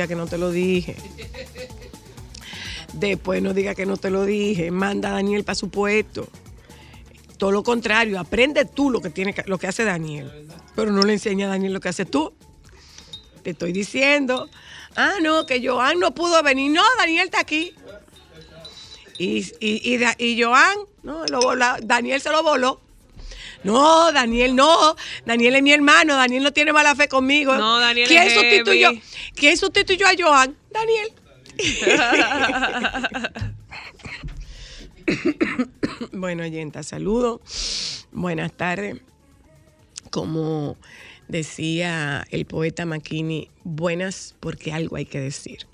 Diga que no te lo dije. Después no diga que no te lo dije. Manda a Daniel para su puesto. Todo lo contrario, aprende tú lo que, tiene lo que hace Daniel. Pero no le enseña a Daniel lo que haces tú. Te estoy diciendo. Ah, no, que Joan no pudo venir. No, Daniel está aquí. Y, y, y, y Joan, no, lo Daniel se lo voló. No, Daniel no. Daniel es mi hermano. Daniel no tiene mala fe conmigo. No, Daniel ¿Quién es sustituyó? heavy. ¿Quién sustituyó a Joan? Daniel. bueno, Yenta, saludo. Buenas tardes. Como decía el poeta Makini, buenas porque algo hay que decir.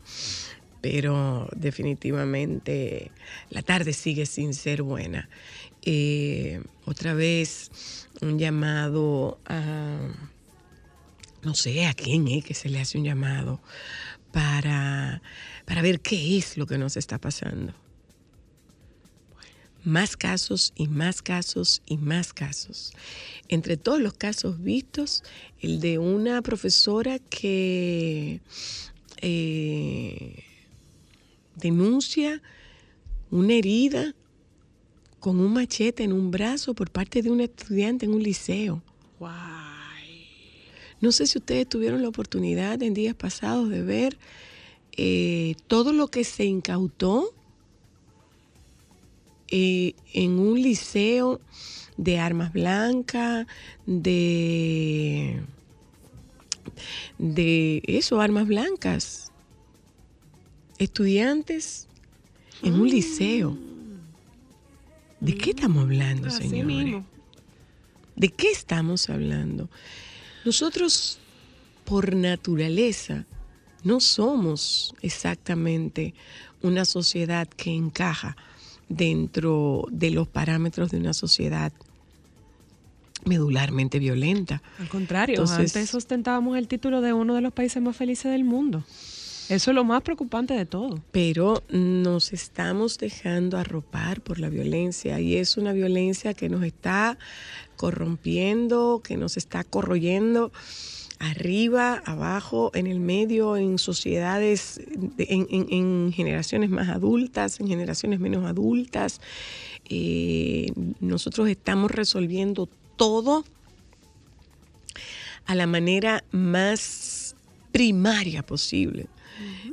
Pero definitivamente la tarde sigue sin ser buena. Eh, otra vez un llamado a, no sé a quién es que se le hace un llamado para, para ver qué es lo que nos está pasando. Más casos y más casos y más casos. Entre todos los casos vistos, el de una profesora que eh, denuncia una herida con un machete en un brazo por parte de un estudiante en un liceo. No sé si ustedes tuvieron la oportunidad en días pasados de ver eh, todo lo que se incautó eh, en un liceo de armas blancas, de, de eso, armas blancas. Estudiantes en un liceo. ¿De qué estamos hablando, Así señores? mismo. ¿De qué estamos hablando? Nosotros, por naturaleza, no somos exactamente una sociedad que encaja dentro de los parámetros de una sociedad medularmente violenta. Al contrario, Entonces- antes ostentábamos el título de uno de los países más felices del mundo. Eso es lo más preocupante de todo. Pero nos estamos dejando arropar por la violencia y es una violencia que nos está corrompiendo, que nos está corroyendo arriba, abajo, en el medio, en sociedades, de- en, en- en generaciones más adultas, en generaciones menos adultas. Eh, nosotros estamos resolviendo todo a la manera más primaria posible.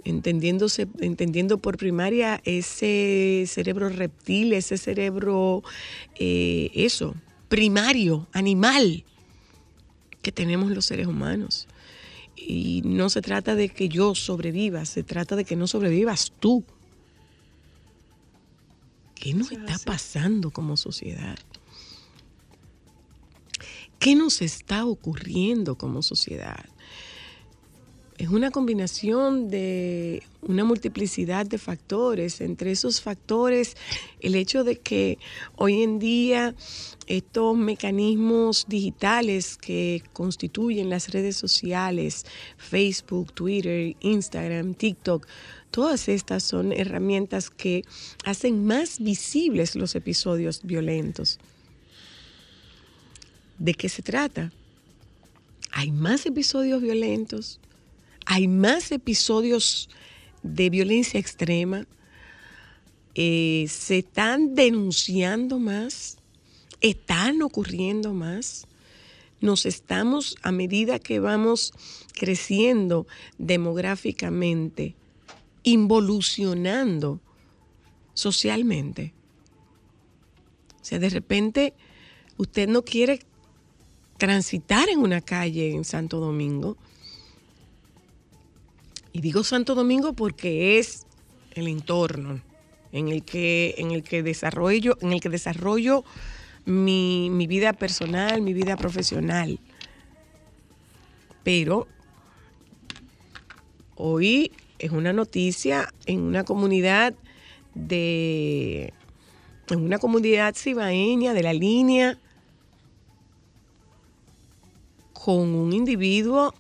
Entendiéndose, entendiendo por primaria ese cerebro reptil, ese cerebro, eh, eso, primario, animal, que tenemos los seres humanos. Y no se trata de que yo sobreviva, se trata de que no sobrevivas tú. ¿Qué nos está pasando como sociedad? ¿Qué nos está ocurriendo como sociedad? Es una combinación de una multiplicidad de factores. Entre esos factores, el hecho de que hoy en día estos mecanismos digitales que constituyen las redes sociales, Facebook, Twitter, Instagram, TikTok, todas estas son herramientas que hacen más visibles los episodios violentos. ¿De qué se trata? Hay más episodios violentos, hay más episodios de violencia extrema, eh, se están denunciando más, están ocurriendo más. Nos estamos, a medida que vamos creciendo demográficamente, involucionando socialmente. O sea, de repente usted no quiere transitar en una calle en Santo Domingo. Y digo Santo Domingo porque es el entorno en el que, en el que desarrollo, en el que desarrollo mi, mi vida personal, mi vida profesional. Pero hoy es una noticia en una comunidad de en una comunidad cibaeña de la línea con un individuo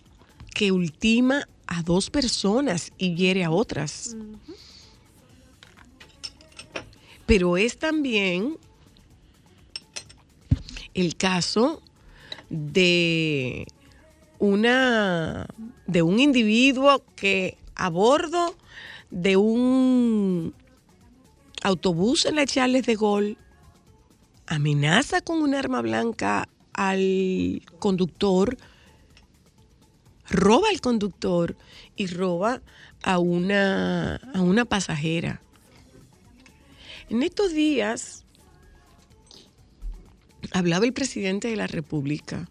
que ultima a dos personas y hiere a otras. Pero es también el caso de una de un individuo que a bordo de un autobús en la Charles de Gaulle amenaza con un arma blanca al conductor, roba al conductor y roba a una, a una pasajera. En estos días hablaba el presidente de la República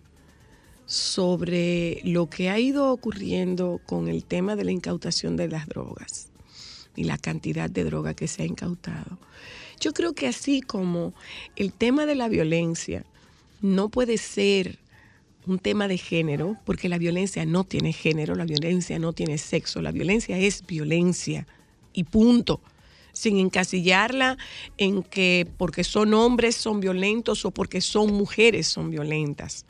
sobre lo que ha ido ocurriendo con el tema de la incautación de las drogas y la cantidad de droga que se ha incautado. Yo creo que así como el tema de la violencia no puede ser un tema de género, porque la violencia no tiene género, la violencia no tiene sexo, la violencia es violencia y punto, sin encasillarla en que porque son hombres son violentos o porque son mujeres son violentas.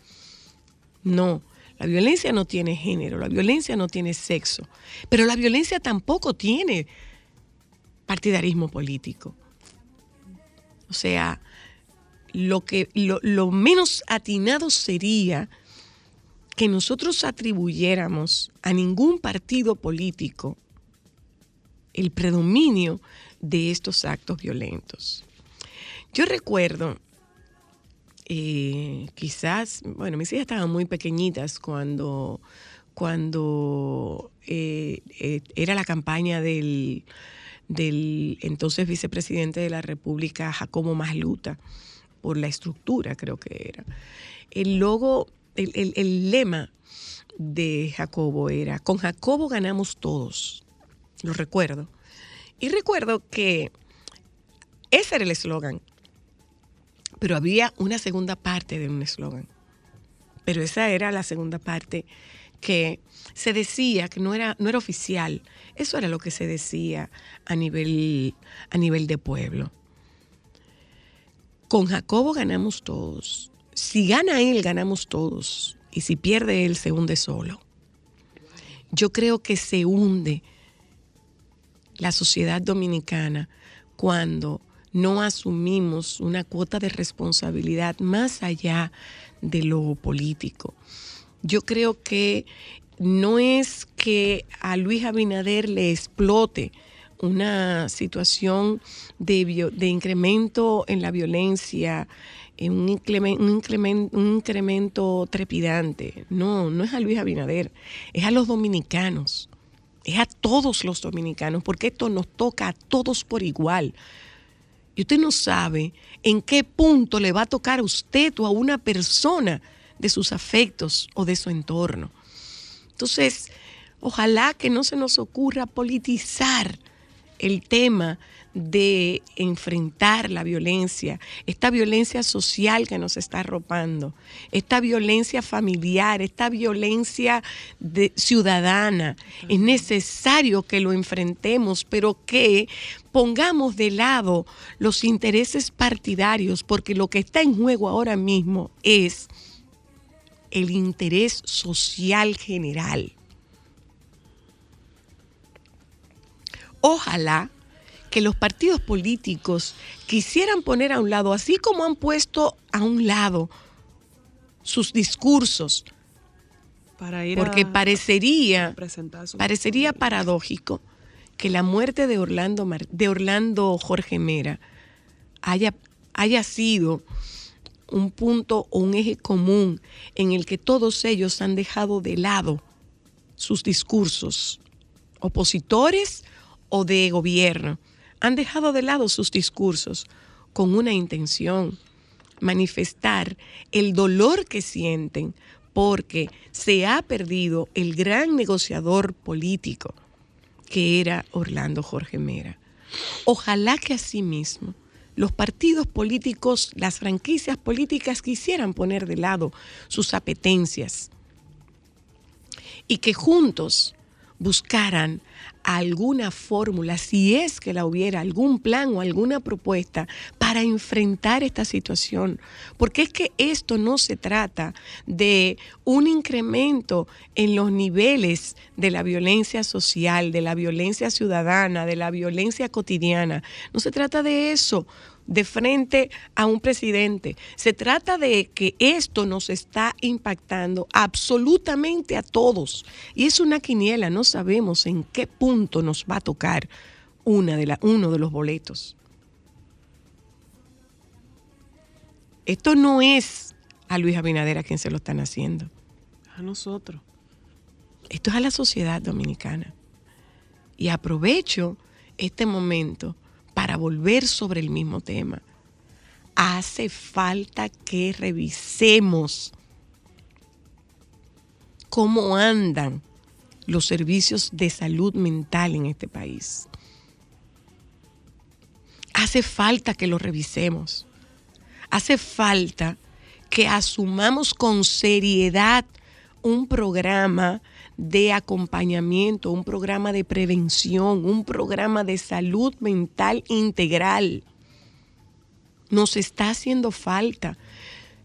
No, la violencia no tiene género, la violencia no tiene sexo, pero la violencia tampoco tiene partidarismo político. O sea, lo, que, lo, lo menos atinado sería que nosotros atribuyéramos a ningún partido político el predominio de estos actos violentos. Yo recuerdo, eh, quizás, bueno, mis hijas estaban muy pequeñitas cuando, cuando eh, eh, era la campaña del, del entonces vicepresidente de la República, Jacobo Masluta, por la estructura creo que era. El logo, el, el- lema de Jacobo era, con Jacobo ganamos todos, lo recuerdo. Y recuerdo que ese era el eslogan, pero había una segunda parte de un eslogan. Pero esa era la segunda parte que se decía que no era, no era oficial. Eso era lo que se decía a nivel, a nivel de pueblo. Con Jacobo ganamos todos. Si gana él, ganamos todos. Y si pierde él, se hunde solo. Yo creo que se hunde la sociedad dominicana cuando no asumimos una cuota de responsabilidad más allá de lo político. Yo creo que no es que a Luis Abinader le explote una situación de, de incremento en la violencia, en un, incremen- un incremen- un incremento trepidante. No, no es a Luis Abinader, es a los dominicanos, es a todos los dominicanos, porque esto nos toca a todos por igual. Y usted no sabe en qué punto le va a tocar a usted o a una persona de sus afectos o de su entorno. Entonces, ojalá que no se nos ocurra politizar el tema de enfrentar la violencia, esta violencia social que nos está arropando, esta violencia familiar, esta violencia de- ciudadana. Es necesario que lo enfrentemos, pero que pongamos de lado los intereses partidarios, porque lo que está en juego ahora mismo es el interés social general. Ojalá que los partidos políticos quisieran poner a un lado, así como han puesto a un lado sus discursos, Para ir porque a, parecería, a parecería paradójico que la muerte de Orlando, Mar- de Orlando Jorge Mera haya, haya sido un punto o un eje común en el que todos ellos han dejado de lado sus discursos, opositores o de gobierno, han dejado de lado sus discursos con una intención, manifestar el dolor que sienten porque se ha perdido el gran negociador político que era Orlando Jorge Mera. Ojalá que asimismo los partidos políticos, las franquicias políticas quisieran poner de lado sus apetencias y que juntos buscaran alguna fórmula, si es que la hubiera, algún plan o alguna propuesta para enfrentar esta situación. Porque es que esto no se trata de un incremento en los niveles de la violencia social, de la violencia ciudadana, de la violencia cotidiana. No se trata de eso de frente a un presidente. Se trata de que esto nos está impactando absolutamente a todos. Y es una quiniela, no sabemos en qué punto nos va a tocar una de la, uno de los boletos. Esto no es a Luis Abinader a quien se lo están haciendo. A nosotros. Esto es a la sociedad dominicana. Y aprovecho este momento para volver sobre el mismo tema. Hace falta que revisemos cómo andan los servicios de salud mental en este país. Hace falta que lo revisemos. Hace falta que asumamos con seriedad un programa de acompañamiento, un programa de prevención, un programa de salud mental integral. Nos está haciendo falta.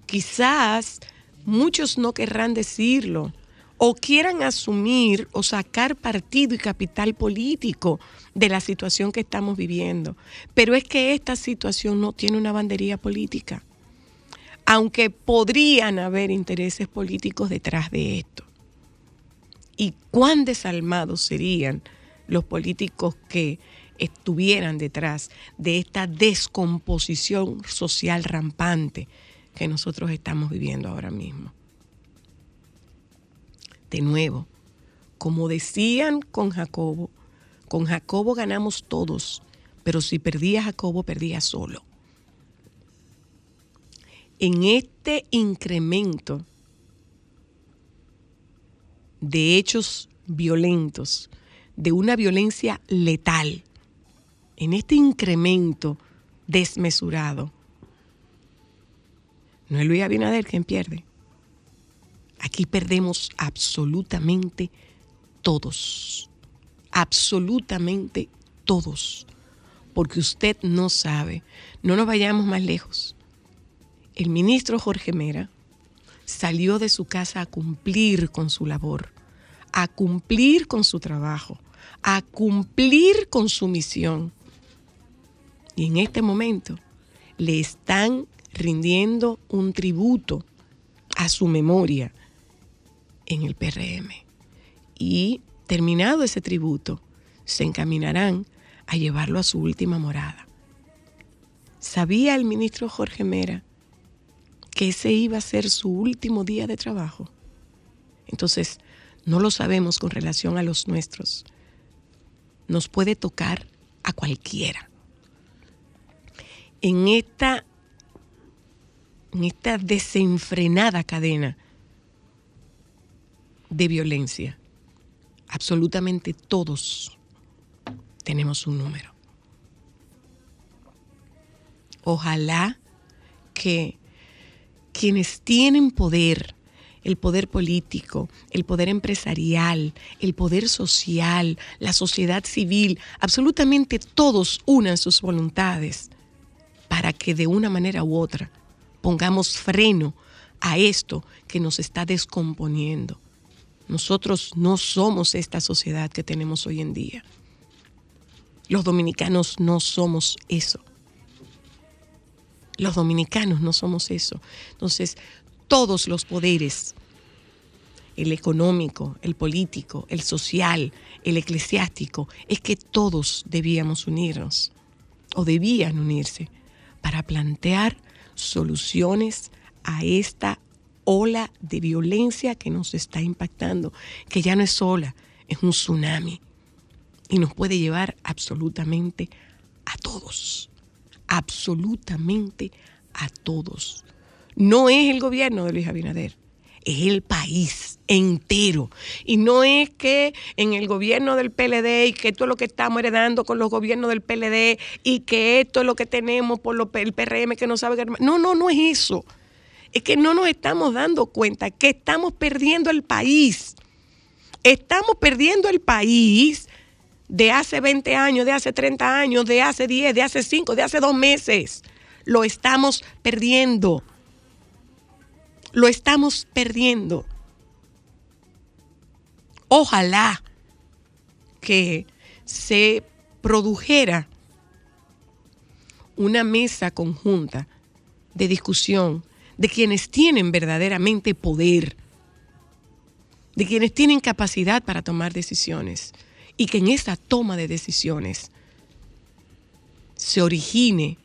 Quizás muchos no querrán decirlo o quieran asumir o sacar partido y capital político de la situación que estamos viviendo. Pero es que esta situación no tiene una bandería política, aunque podrían haber intereses políticos detrás de esto. ¿Y cuán desalmados serían los políticos que estuvieran detrás de esta descomposición social rampante que nosotros estamos viviendo ahora mismo? De nuevo, como decían con Jacobo, con Jacobo ganamos todos, pero si perdía Jacobo, perdía solo. En este incremento de hechos violentos, de una violencia letal, en este incremento desmesurado, no es Luis Abinader quien pierde. Aquí perdemos absolutamente todos, absolutamente todos, porque usted no sabe, no nos vayamos más lejos. El ministro Jorge Mera salió de su casa a cumplir con su labor, a cumplir con su trabajo, a cumplir con su misión. Y en este momento le están rindiendo un tributo a su memoria en el PRM. Y terminado ese tributo, se encaminarán a llevarlo a su última morada. ¿Sabía el ministro Jorge Mera que ese iba a ser su último día de trabajo? Entonces, no lo sabemos con relación a los nuestros. Nos puede tocar a cualquiera. En esta, en esta desenfrenada cadena de violencia, absolutamente todos tenemos un número. Ojalá que quienes tienen poder, el poder político, el poder empresarial, el poder social, la sociedad civil, absolutamente todos unan sus voluntades para que de una manera u otra pongamos freno a esto que nos está descomponiendo. Nosotros no somos esta sociedad que tenemos hoy en día. Los dominicanos no somos eso. Los dominicanos no somos eso. Entonces, todos los poderes, el económico, el político, el social, el eclesiástico, es que todos debíamos unirnos o debían unirse para plantear soluciones a esta ola de violencia que nos está impactando, que ya no es ola, es un tsunami y nos puede llevar absolutamente a todos, absolutamente a todos. No es el gobierno de Luis Abinader, es el país entero. Y no es que en el gobierno del PLD y que esto es lo que estamos heredando con los gobiernos del PLD y que esto es lo que tenemos por lo- el PRM que no sabe. No, no, no es eso. Es que no nos estamos dando cuenta que estamos perdiendo el país. Estamos perdiendo el país de hace 20 años, de hace 30 años, de hace 10, de hace 5, de hace 2 meses. Lo estamos perdiendo. Lo estamos perdiendo. Ojalá que se produjera una mesa conjunta de discusión de quienes tienen verdaderamente poder, de quienes tienen capacidad para tomar decisiones y que en esa toma de decisiones se origine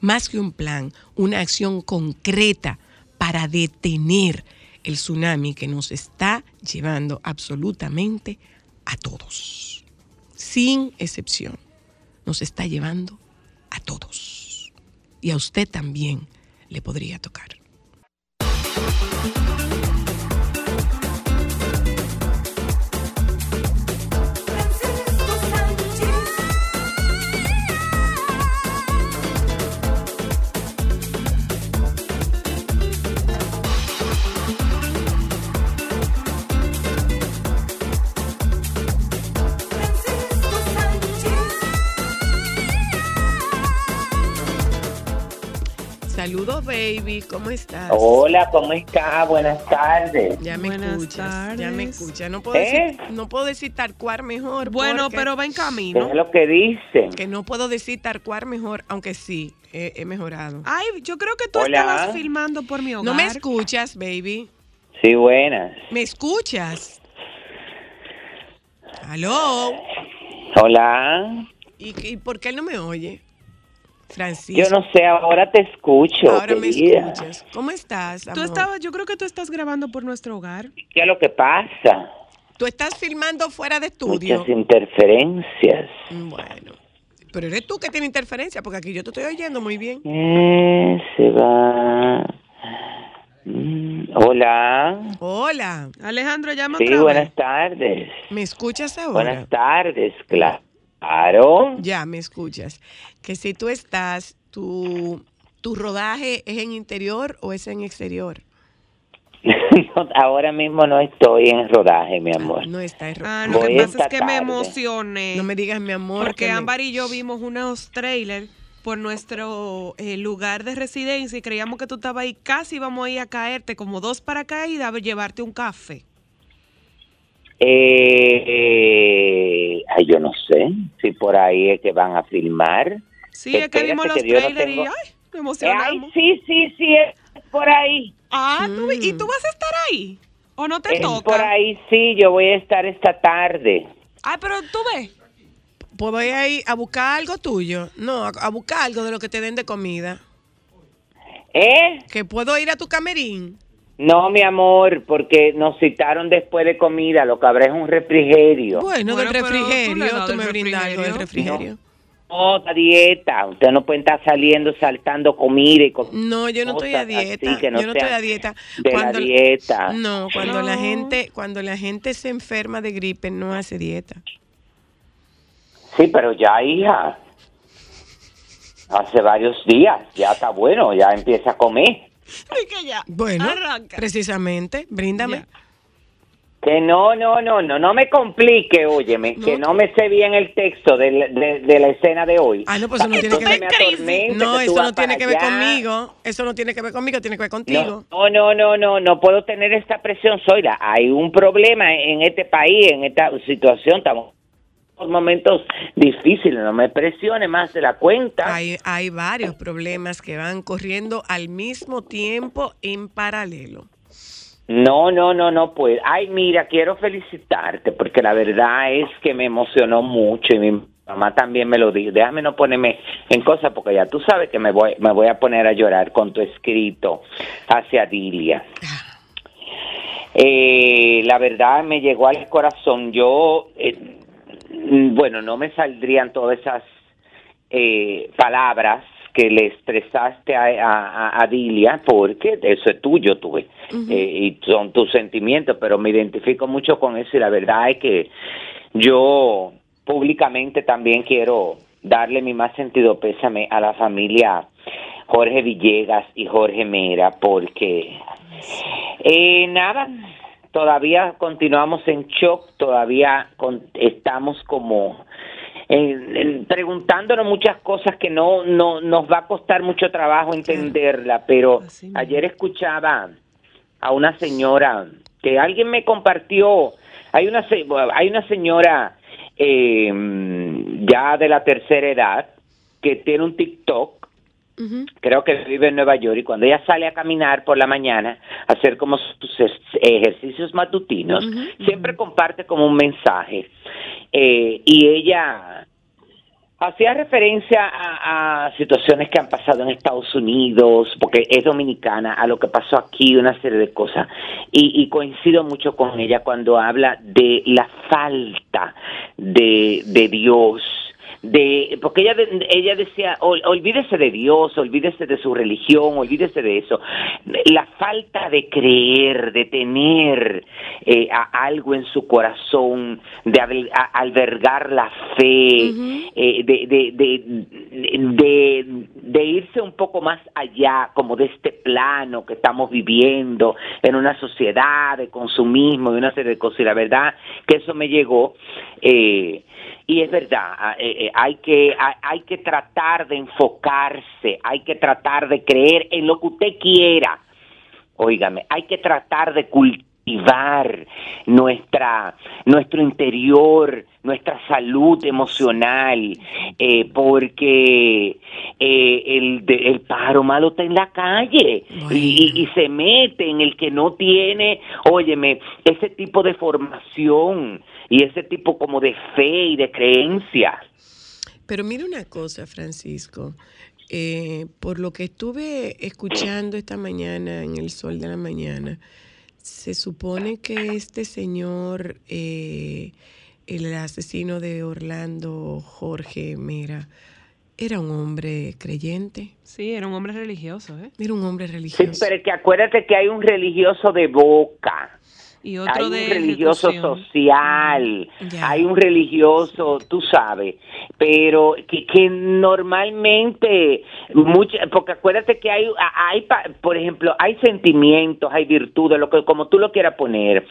más que un plan, una acción concreta para detener el tsunami que nos está llevando absolutamente a todos, sin excepción. Nos está llevando a todos. Y a usted también le podría tocar. Saludos, baby. ¿Cómo estás? Hola, ¿cómo está? Buenas tardes. Ya me Buenas escuchas, ya me escuchas. No puedo, ¿Eh? decir, no puedo decir Tarcuar mejor. Bueno, pero va en ¿Qué camino. es lo que dicen? Que no puedo decir Tarcuar mejor, aunque sí, he, he mejorado. Ay, yo creo que tú Hola. estabas filmando por mi hogar. No me escuchas, baby. Sí, buenas. ¿Me escuchas? ¿Aló? Hola. ¿Y, y por qué él no me oye? Francisco. Yo no sé, ahora te escucho, Ahora me escuchas. ¿Cómo estás, Tú estabas, yo creo que tú estás grabando por nuestro hogar. ¿Qué es lo que pasa? Tú estás filmando fuera de estudio. Muchas interferencias. Bueno. Pero eres tú que tiene interferencia, porque aquí yo te estoy oyendo muy bien. Eh, se va. Mm, hola. Hola. Alejandro, llama Sí, otra buenas vez. tardes. ¿Me escuchas ahora? Buenas tardes, claro. Ya, me escuchas. Que si tú estás, tu, tu rodaje es en interior o es en exterior. No, ahora mismo no estoy en rodaje, mi amor. No está en Ah, rodaje. lo que pasa es que me emocioné. No me digas mi amor. porque que me- Ámbar y yo vimos unos trailers por nuestro eh, lugar de residencia y creíamos que tú estabas ahí. Casi íbamos a ir a caerte como dos paracaídas a llevarte un café. Eh, ay, yo no sé si por ahí es que van a filmar. Sí, es que vimos los que yo no trailers y ay, me Ay, emocionamos. sí, sí, sí, es por ahí. Ah, ¿tú- ¿y Mm. tú vas a estar ahí? ¿O no te Es toca? por ahí, sí, yo voy a estar esta tarde. Ay, pero tú ves. Pues voy a ir a buscar algo tuyo. No, a, a buscar algo de lo que te den de comida. ¿Eh? Que puedo ir a tu camerín. No, mi amor, porque nos citaron después de comida, lo que habrá es un refrigerio. Bueno, Bueno, del tú refrigerio. Tú, del me brindas algo del refrigerio. No, la dieta, usted no puede estar saliendo, saltando comida y cosas No, yo no estoy a dieta. así que no yo no estoy a dieta. de la dieta. No, cuando la gente, cuando la gente se enferma de gripe, no hace dieta. Sí, pero ya, hija. Hace varios días. Ya está bueno, ya empieza a comer. Ay, que ya. Bueno, Arranca. precisamente, bríndame. Ya. Que no, no, no, no, no me complique, óyeme, que no me sé bien el texto de, la- de- de la escena de hoy. Ah, no, pues eso no tiene que ver- atormente, No, eso no tiene que ver allá. conmigo. Eso no tiene que ver conmigo, tiene que ver contigo. No, no, no, no, no puedo tener esta presión, Zoila. Hay un problema en este país, en esta situación, estamos en momentos difíciles, no me presione más de la cuenta. Hay, hay varios problemas que van corriendo al mismo tiempo en paralelo. No, no, no, no puedo. Ay, mira, quiero felicitarte porque la verdad es que me emocionó mucho y mi mamá también me lo dijo. Déjame no ponerme en cosas porque ya tú sabes que me voy, me voy a poner a llorar con tu escrito hacia Dilia. Eh, la verdad me llegó al corazón. Yo, eh, bueno, no me saldrían todas esas eh, palabras que le expresaste a, a, a Dilia, porque eso es tuyo, tú, eh, y son tus sentimientos, pero me identifico mucho con eso y la verdad es que yo públicamente también quiero darle mi más sentido pésame a la familia Jorge Villegas y Jorge Mera, porque eh, nada, todavía continuamos en shock, todavía con- estamos como preguntándonos muchas cosas que no, no nos va a costar mucho trabajo entenderla, pero ayer escuchaba a una señora que alguien me compartió, hay una hay una señora eh, ya de la tercera edad que tiene un TikTok Creo que vive en Nueva York y cuando ella sale a caminar por la mañana a hacer como sus ejercicios matutinos, siempre comparte como un mensaje. Eh, y ella hacía referencia a, a situaciones que han pasado en Estados Unidos, porque es dominicana, a lo que pasó aquí, una serie de cosas. Y, y coincido mucho con ella cuando habla de la falta de, de Dios de porque ella de- ella decía "Ol- olvídese de Dios olvídese de su religión olvídese de eso la falta de creer de tener eh, a- algo en su corazón de a- albergar la fe eh, de, de, de, de, de irse un poco más allá como de este plano que estamos viviendo en una sociedad de consumismo y una serie de cosas y la verdad que eso me llegó eh, y es verdad, ah, eh, eh, hay que hay, que tratar de enfocarse, hay que tratar de creer en lo que usted quiera. Óigame, hay que tratar de cultivar nuestra nuestro interior, nuestra salud emocional, eh, porque eh, el, el pájaro malo está en la calle y, y- y se mete en el que no tiene, óyeme, ese tipo de formación y ese tipo como de fe y de creencia. Pero mira una cosa, Francisco. eh, por lo que estuve escuchando esta mañana en el sol de la mañana, se supone que este señor, eh, el asesino de Orlando, Jorge Mera, era un hombre creyente, Sí, era un hombre religioso, ¿eh? era un hombre Sí, religioso. pero es que acuérdate que hay un religioso de boca. Y otro hay un de religioso ejecución. social, hay un religioso, tú sabes, pero que, que normalmente, mucha, porque acuérdate que hay, hay, por ejemplo, hay sentimientos, hay virtudes, lo que como tú lo quieras poner,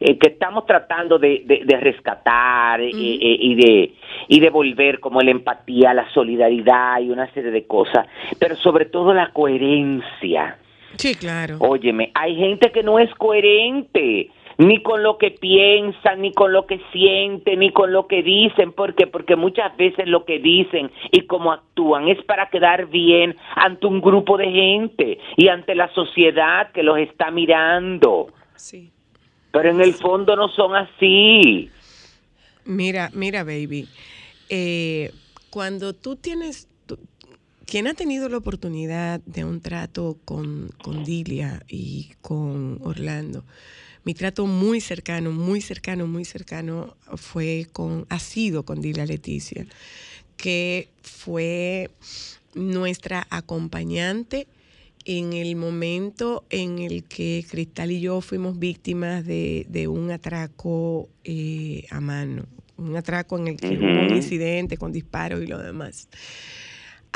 eh, que estamos tratando de, de- de rescatar eh, eh, y de y de volver como la empatía, la solidaridad y una serie de cosas, pero sobre todo la coherencia. Sí, claro. Óyeme, hay gente que no es coherente, ni con lo que piensan, ni con lo que sienten, ni con lo que dicen. ¿Por qué? Porque muchas veces lo que dicen y cómo actúan es para quedar bien ante un grupo de gente y ante la sociedad que los está mirando. Sí. Pero en el fondo no son así. Mira, mira, baby. eh, cuando tú tienes. Quien ha tenido la oportunidad de un trato con, con Dilia y con Orlando, mi trato muy cercano, muy cercano, muy cercano fue con, ha sido con Dilia Leticia, que fue nuestra acompañante en el momento en el que Cristal y yo fuimos víctimas de, de un atraco eh, a mano un atraco en el que hubo un incidente con disparos y lo demás.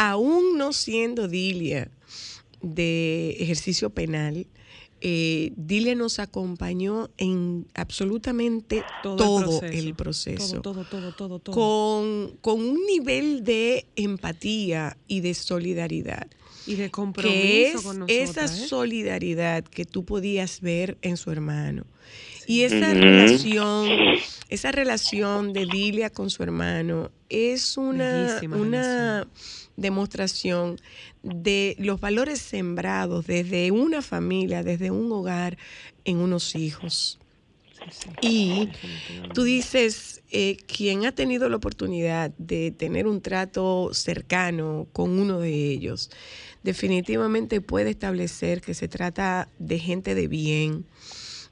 Aún no siendo Dilia de ejercicio penal, eh, Dilia nos acompañó en absolutamente todo, el proceso, Todo, todo, todo, todo. todo. Con, con un nivel de empatía y de solidaridad y de compromiso que es con esa ¿eh? solidaridad que tú podías ver en su hermano. Y esa relación, esa relación de Dilia con su hermano es una, Bellísima una demostración de los valores sembrados desde una familia, desde un hogar, en unos hijos. Y tú dices, eh, quien ha tenido la oportunidad de tener un trato cercano con uno de ellos, definitivamente puede establecer que se trata de gente de bien,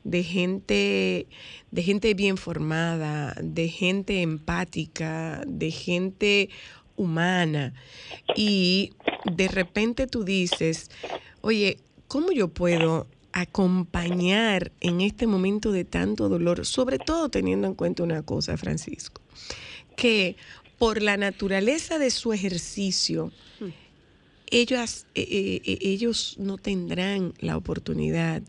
de gente, de gente bien formada, de gente empática, de gente humana. Y de repente tú dices, oye, ¿cómo yo puedo acompañar en este momento de tanto dolor? Sobre todo teniendo en cuenta una cosa, Francisco, que por la naturaleza de su ejercicio, ellas, eh, eh, eh, ellos no tendrán la oportunidad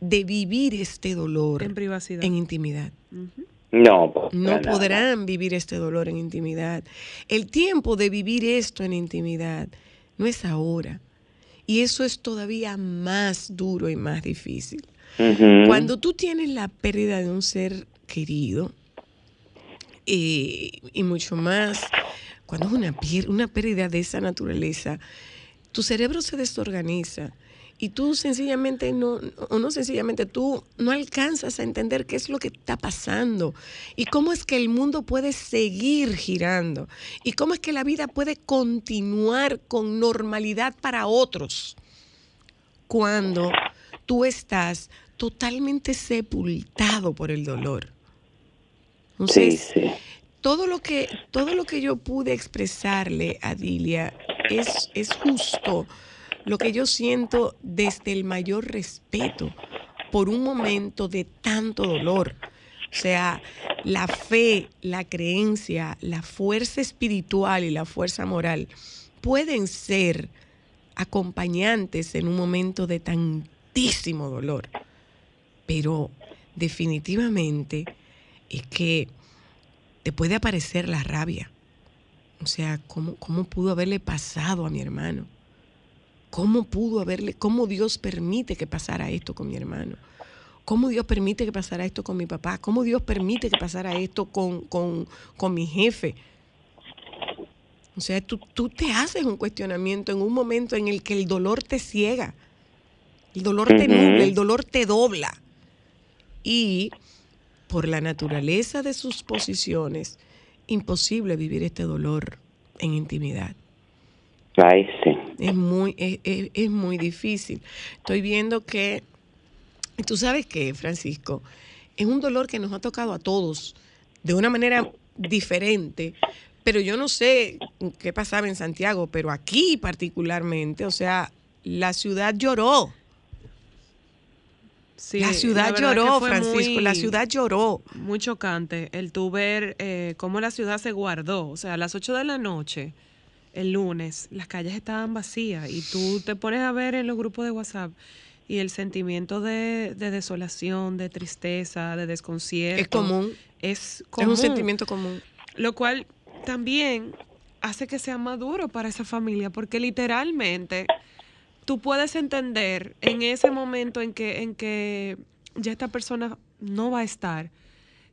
de vivir este dolor En privacidad. en intimidad. No, pues, No nada. podrán vivir este dolor en intimidad. El tiempo de vivir esto en intimidad no es ahora. Y eso es todavía más duro y más difícil. Cuando tú tienes la pérdida de un ser querido, eh, y mucho más, cuando es una, una pérdida de esa naturaleza, tu cerebro se desorganiza y tú sencillamente no, o no sencillamente, tú no alcanzas a entender qué es lo que está pasando y cómo es que el mundo puede seguir girando y cómo es que la vida puede continuar con normalidad para otros cuando tú estás totalmente sepultado por el dolor. Sí, Entonces, sí. todo lo que todo lo que yo pude expresarle a Dilia es, es justo lo que yo siento desde el mayor respeto por un momento de tanto dolor. O sea, la fe, la creencia, la fuerza espiritual y la fuerza moral pueden ser acompañantes en un momento de tantísimo dolor. Pero definitivamente es que te puede aparecer la rabia. O sea, ¿cómo, cómo pudo haberle pasado a mi hermano? ¿Cómo pudo haberle, cómo Dios permite que pasara esto con mi hermano? ¿Cómo Dios permite que pasara esto con mi papá? ¿Cómo Dios permite que pasara esto con, con, con mi jefe? O sea, tú, tú te haces un cuestionamiento en un momento en el que el dolor te ciega, el dolor te nubla, el dolor te dobla. Y por la naturaleza de sus posiciones, imposible vivir este dolor en intimidad. Ay, sí. Es muy, es, es- es muy difícil. Estoy viendo que, tú sabes que, Francisco, es un dolor que nos ha tocado a todos de una manera diferente, pero yo no sé qué pasaba en Santiago, pero aquí particularmente, o sea, la ciudad lloró. Sí, la ciudad lloró, Francisco, la ciudad lloró. Muy chocante el tú ver eh, cómo la ciudad se guardó. O sea, a las 8 de la noche, el lunes, las calles estaban vacías y tú te pones a ver en los grupos de WhatsApp y el sentimiento de, de desolación, de tristeza, de desconcierto. Es común, Es es común. un sentimiento común. Lo cual también hace que sea más duro para esa familia, porque literalmente tú puedes entender en ese momento en que, en que ya esta persona no va a estar,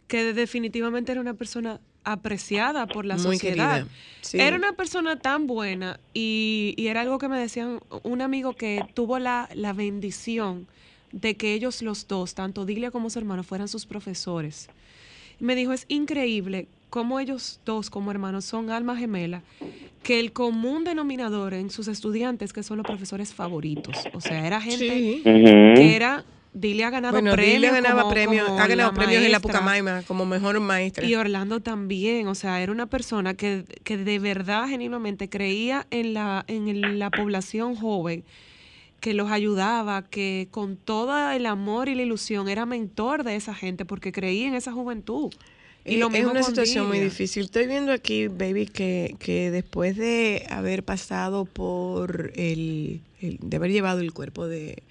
que definitivamente era una persona apreciada por la Muy sociedad. Sí. Era una persona tan buena y, y era algo que me decían un amigo que tuvo la, la bendición de que ellos los dos, tanto Dilia como su hermano, fueran sus profesores. Me dijo, es increíble cómo ellos dos como hermanos son almas gemelas, que el común denominador en sus estudiantes que son los profesores favoritos. O sea, era gente Sí. Que era, Dilia ha ganado Bueno, premios. Dilia ganaba como- premios, como ha ganado la premios en la. Pucamaima como mejor maestra. Y Orlando también, o sea, era una persona que, que de verdad, genuinamente, creía en la, en la población joven, que los ayudaba, que con todo el amor y la ilusión era mentor de esa gente porque creía en esa juventud. Y lo es una situación muy difícil. Estoy viendo aquí, baby, que, que después de haber pasado por el, el- de haber llevado el cuerpo de,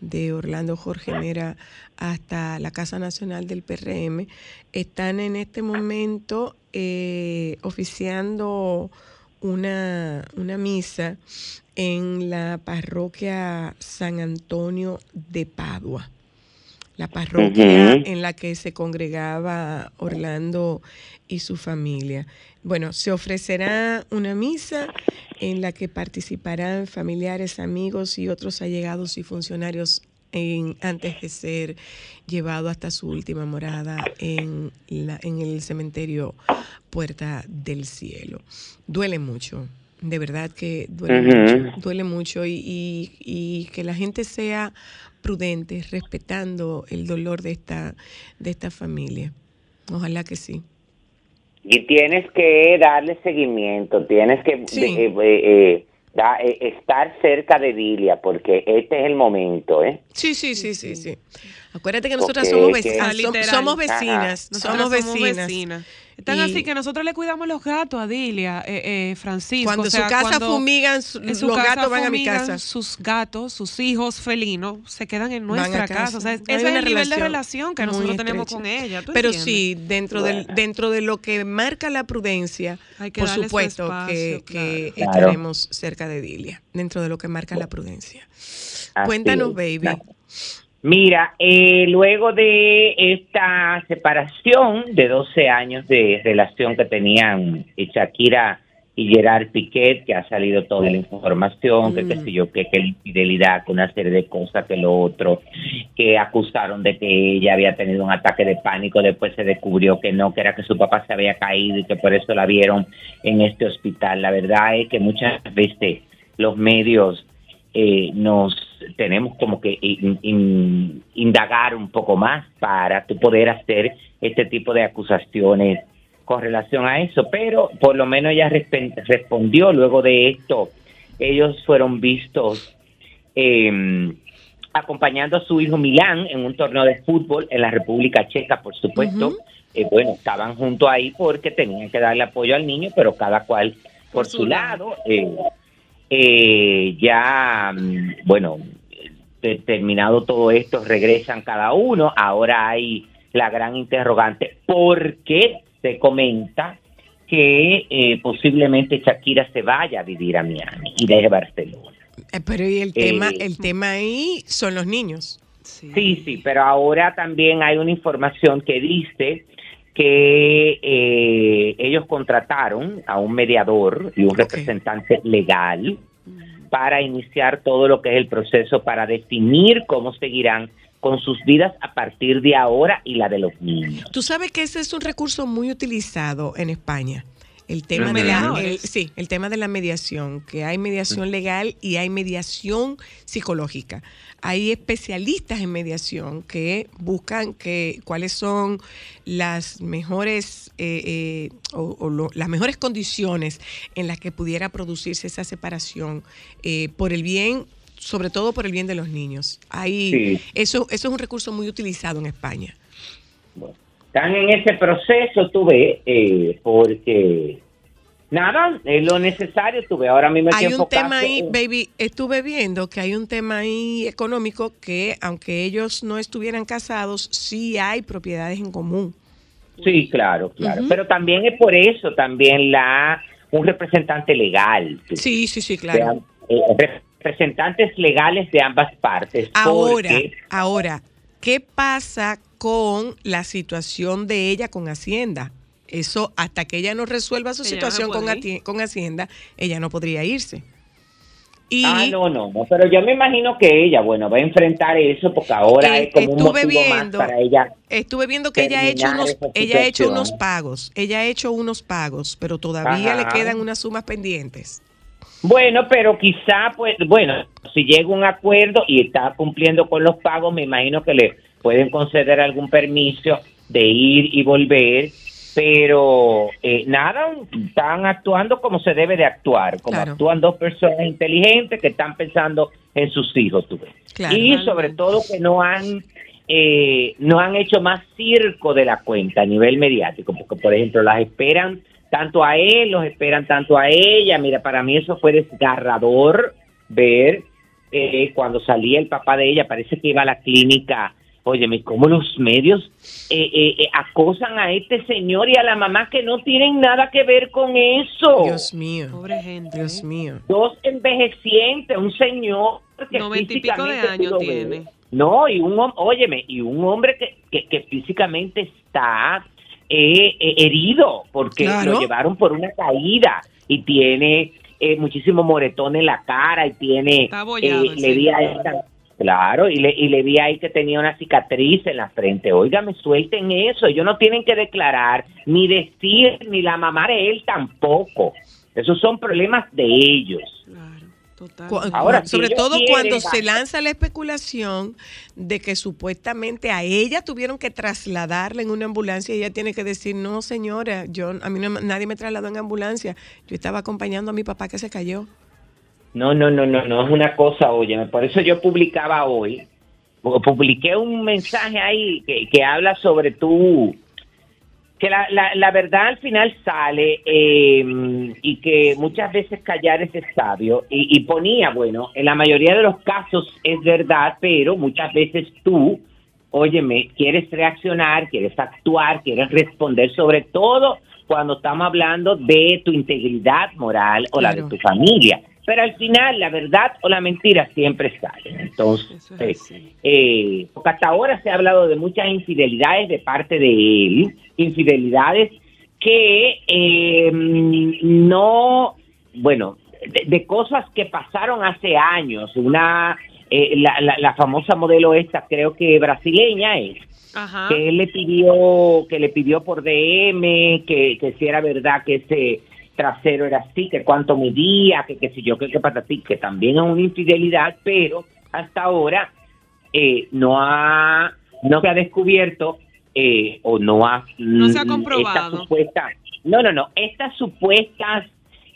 de Orlando Jorge Mera hasta la Casa Nacional del PRM, están en este momento eh, oficiando una, una misa en la parroquia San Antonio de Padua la parroquia en la que se congregaba Orlando y su familia. Bueno, se ofrecerá una misa en la que participarán familiares, amigos y otros allegados y funcionarios en- antes de ser llevado hasta su última morada en, la, en el cementerio Puerta del Cielo. Duele mucho, de verdad que duele mucho, duele mucho y, y- y que la gente sea prudente, respetando el dolor de esta, de esta familia. Ojalá que sí. Y tienes que darle seguimiento, tienes que Sí. eh, eh, eh, da- eh, estar cerca de Dilia, porque este es el momento, ¿eh? Sí, sí, sí, sí, sí. Acuérdate que nosotras somos, que- vecinas, Ah, literal. somos vecinas, Nosotras somos vecinas. Están Y- así que nosotros le cuidamos los gatos a Dilia, eh, eh, Francisco. Cuando o sea, su casa cuando fumigan, su- en su los casa gatos van a mi fumigan, casa. Sus gatos, sus hijos felinos, se quedan en nuestra casa. casa. O sea, ese es el nivel de relación que nosotros tenemos con ella. ¿tú Pero entiendes? sí, dentro, del, dentro de lo que marca la prudencia, Hay que por supuesto que, espacio, que claro. estaremos cerca de Dilia, dentro de lo que marca la prudencia. Así Cuéntanos, baby. claro. Mira, eh, luego de esta separación de 12 años de relación que tenían eh, Shakira y Gerard Piquet, que ha salido toda la información, que qué sé yo, que, que la infidelidad, que una serie de cosas, que lo otro, que acusaron de que ella había tenido un ataque de pánico, después se descubrió que no, que era que su papá se había caído y que por eso la vieron en este hospital. La verdad es que muchas veces los medios eh, nos tenemos como que in- in- indagar un poco más para poder hacer este tipo de acusaciones con relación a eso, pero por lo menos ella respondió luego de esto. Ellos fueron vistos eh, acompañando a su hijo Milán en un torneo de fútbol en la República Checa, por supuesto. Eh, bueno, estaban junto ahí porque tenían que darle apoyo al niño, pero cada cual por, su, lado. Eh, eh, ya, bueno, eh, terminado todo esto, regresan cada uno. Ahora hay la gran interrogante, ¿por qué se comenta que eh, posiblemente Shakira se vaya a vivir a Miami y deje Barcelona? Eh, Pero y el Eh, tema, el tema ahí son los niños. Sí. Sí, sí, pero ahora también hay una información que dice que eh, ellos contrataron a un mediador y un representante legal para iniciar todo lo que es el proceso para definir cómo seguirán con sus vidas a partir de ahora y la de los niños. Tú sabes que ese es un recurso muy utilizado en España. El tema de la el- sí, el tema de la mediación, que hay mediación legal y hay mediación psicológica. Hay especialistas en mediación que buscan que cuáles son las mejores eh, eh, o, o lo- las mejores condiciones en las que pudiera producirse esa separación eh, por el bien sobre todo por el bien de los niños. Hay, Sí. eso, eso es un recurso muy utilizado en España. Bueno, están en ese proceso, tú ves, eh, porque nada, es lo necesario, tú ves, ahora mismo hay un tema ahí, en- baby, estuve viendo que hay un tema ahí económico que aunque ellos no estuvieran casados, sí hay propiedades en común. Sí, claro, claro. Pero también es por eso, también la un representante legal. tú Sí, sí, sí, claro. eh, representantes legales de ambas partes. Ahora, porque- ahora, ¿qué pasa con la situación de ella con Hacienda? Eso, hasta que ella no resuelva su Ella situación con, Hacienda, ella no podría irse. Y Ah, no, no, no, pero yo me imagino que ella, bueno, va a enfrentar eso porque ahora Eh, es como un motivo más viendo- para ella. Estuve viendo que ella ha hecho unos, ella ha hecho unos pagos, ella ha hecho unos pagos, pero todavía Ajá. le quedan unas sumas pendientes. Bueno, pero quizá, pues, bueno, si llega un acuerdo y está cumpliendo con los pagos, me imagino que le pueden conceder algún permiso de ir y volver, pero eh, nada, están actuando como se debe de actuar, como Claro. actúan dos personas inteligentes que están pensando en sus hijos, tú ves. Claro. y sobre todo que no han eh, no han hecho más circo de la cuenta a nivel mediático, porque por ejemplo las esperan tanto a él, los esperan tanto a ella. Mira, para mí eso fue desgarrador ver eh, cuando salía el papá de ella, parece que iba a la clínica. Óyeme, cómo los medios eh, eh, eh, acosan a este señor y a la mamá que no tienen nada que ver con eso. Dios mío. Pobre gente. Dios ¿eh? mío. Dos envejecientes, un señor que Noventa y pico de físicamente años tiene. No, y un óyeme, y un hombre que, que, que físicamente está eh, eh, herido porque Claro. lo llevaron por una caída y tiene eh, muchísimo moretón en la cara y tiene Está abollado eh, le vi a señor. Claro y le, y le vi ahí que tenía una cicatriz en la frente. Óigame suelten eso. Ellos no tienen que declarar ni decir ni la mamá de él tampoco. Esos son problemas de ellos. Claro, total. Cu- Ahora, sobre todo quieren, cuando se lanza la especulación de que supuestamente a ella tuvieron que trasladarla en una ambulancia y ella tiene que decir, no señora, yo a mí no, nadie me trasladó en ambulancia, yo estaba acompañando a mi papá que se cayó. No, no, no, no, no es una cosa, oye, por eso yo publicaba hoy, pu- publiqué un mensaje ahí que, que habla sobre tú, que la, la, la verdad al final sale eh, y que muchas veces callar es sabio y, y ponía, bueno, en la mayoría de los casos es verdad, pero muchas veces tú, óyeme, quieres reaccionar, quieres actuar, quieres responder sobre todo cuando estamos hablando de tu integridad moral o la de tu familia. Pero al final, la verdad o la mentira siempre salen. Entonces, es eh, porque hasta ahora se ha hablado de muchas infidelidades de parte de él, infidelidades que eh, no, bueno, de, de cosas que pasaron hace años. Una, eh, la, la, la famosa modelo esta, creo que brasileña es, Ajá. que él le pidió, que le pidió por DM, que, que si era verdad que ese trasero era así, que cuánto medía, que qué sé yo, que qué patatí, que también es una infidelidad, pero hasta ahora eh, no ha, no se ha descubierto eh, o no ha, No se ha mm, comprobado. estas supuestas- no, no, no, estas supuestas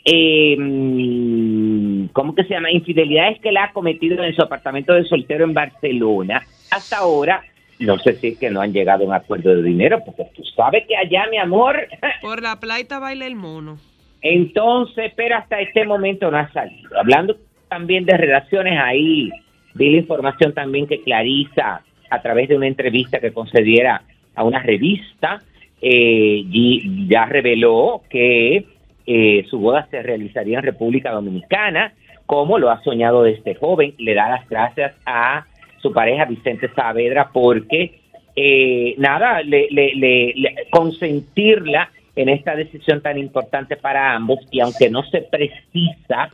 eh, mm, ¿cómo que se llama? Infidelidades que él ha cometido en su apartamento de soltero en Barcelona. Hasta ahora, no sé si es que no han llegado a un acuerdo de dinero, porque tú sabes que allá, mi amor, Por la plaita baila el mono. Entonces, pero hasta este momento no ha salido. Hablando también de relaciones, ahí vi la información también que Clarisa, a través de una entrevista que concediera a una revista, eh, y ya reveló que eh, su boda se realizaría en República Dominicana, como lo ha soñado desde joven. Le da las gracias a su pareja Vicente Saavedra porque eh, nada, le, le- le- le- consentirla en esta decisión tan importante para ambos y aunque no se precisa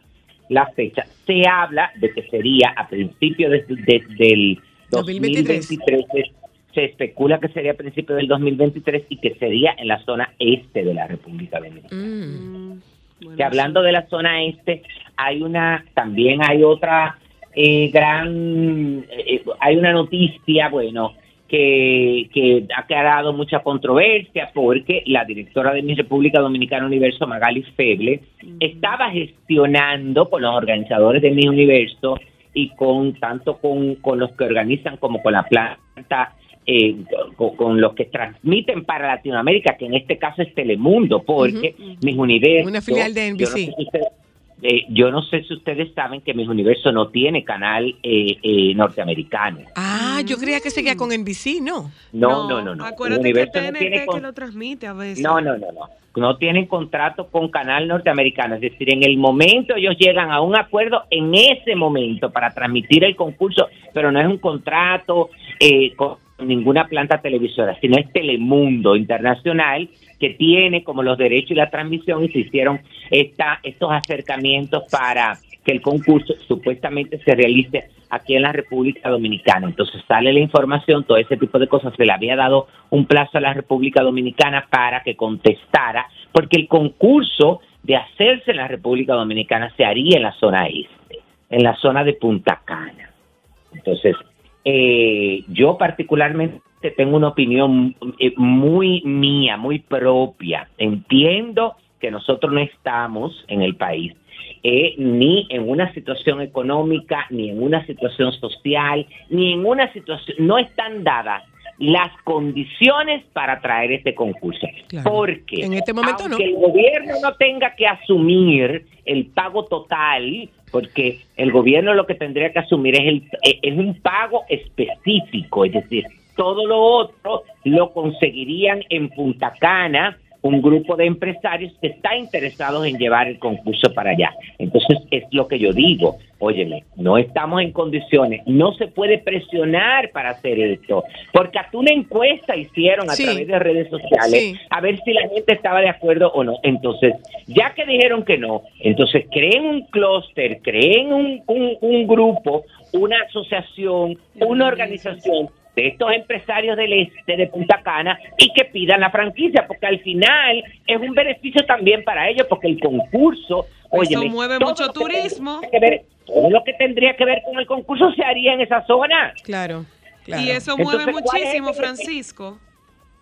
la fecha, se habla de que sería a principios de- de- del 2023. 2023. Se, se especula que sería a principios del 2023 y que sería en la zona este de la República Dominicana. Mm. Mm, bueno, Que hablando de la zona este, hay una, también hay otra eh, gran, eh, hay una noticia, bueno, que, que ha creado mucha controversia porque la directora de mi República Dominicana Universo, Magali Feble, estaba gestionando con los organizadores de mi universo y con tanto con, con los que organizan como con la planta eh, con, con los que transmiten para Latinoamérica, que en este caso es Telemundo, porque mis universos... Una filial de yo no NBC. sé si usted- eh, yo no sé si ustedes saben que mis universo no tiene canal eh, eh, norteamericano. Ah, yo creía que seguía con NBC, ¿no? No, no, no, no. Acuérdate Mis que no TNT tiene que lo transmite a veces. no, no, no, no. No tienen contrato con canal norteamericano. Es decir, en el momento ellos llegan a un acuerdo en ese momento para transmitir el concurso, pero no es un contrato eh, con ninguna planta televisora, sino es Telemundo Internacional que tiene como los derechos y la transmisión y se hicieron esta, estos acercamientos para que el concurso supuestamente se realice aquí en la República Dominicana. Entonces sale la información, todo ese tipo de cosas. Se le había dado un plazo a la República Dominicana para que contestara, porque el concurso de hacerse en la República Dominicana se haría en la zona este, en la zona de Punta Cana. Entonces, eh, yo particularmente tengo una opinión eh, muy mía, muy propia. Entiendo que nosotros no estamos en el país eh, ni en una situación económica, ni en una situación social, ni en una situación, no están dadas las condiciones para traer este concurso. Claro. Porque En este momento no. aunque el gobierno no tenga que asumir el pago total, porque el gobierno lo que tendría que asumir es, el, eh, es un pago específico, es decir, todo lo otro lo conseguirían en Punta Cana un grupo de empresarios que está interesados en llevar el concurso para allá. Entonces es lo que yo digo, óyeme, no estamos en condiciones, no se puede presionar para hacer esto, porque hasta una encuesta hicieron a Sí. través de redes sociales Sí. a ver si la gente estaba de acuerdo o no. Entonces, ya que dijeron que no, entonces creen un clúster, creen un, un, un grupo, una asociación, una organización de estos empresarios del este de Punta Cana y que pidan la franquicia, porque al final es un beneficio también para ellos, porque el concurso, Eso oye, mueve mucho turismo. todo lo que tendría que ver con el concurso se haría en esa zona. Claro, claro. Y eso mueve Entonces, ¿cuál es muchísimo, Francisco.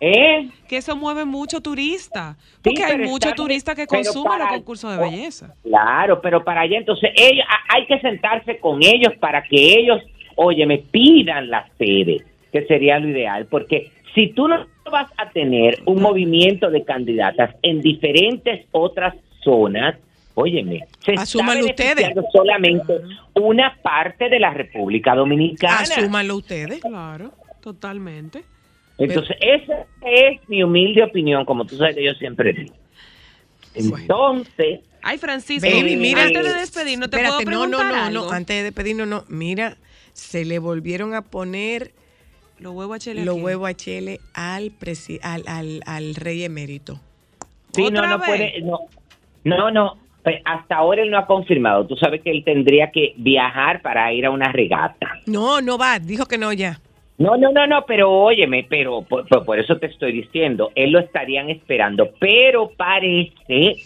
¿Eh? Que eso mueve mucho turista. Porque hay muchos turistas que consumen los concursos de belleza. Claro, pero para allá entonces ellos, hay que sentarse con ellos para que ellos, oye, me pidan la sede, que sería lo ideal, porque si tú no vas a tener un movimiento de candidatas en diferentes otras zonas, óyeme, se Asúmanlo está ustedes. beneficiando solamente una parte de la República Dominicana. Asúmanlo ustedes. Claro, totalmente. Entonces, esa es mi humilde opinión, como tú sabes que yo siempre digo. Entonces, Ay, Francisco, Baby, mira. antes de despedirnos, te Espérate, puedo no, no, preguntar no, algo? no, antes de despedirnos, no. Mira, se le volvieron a poner Los huevos a chile los huevos al, presi- al, al, al rey emérito. Sí, no, ¿Otra no vez? puede, no, no, no, pues, hasta ahora él no ha confirmado. Tú sabes que él tendría que viajar para ir a una regata. No, no va, dijo que no ya. No, no, no, no, pero óyeme, pero por, por- por eso te estoy diciendo, él lo estarían esperando, pero parece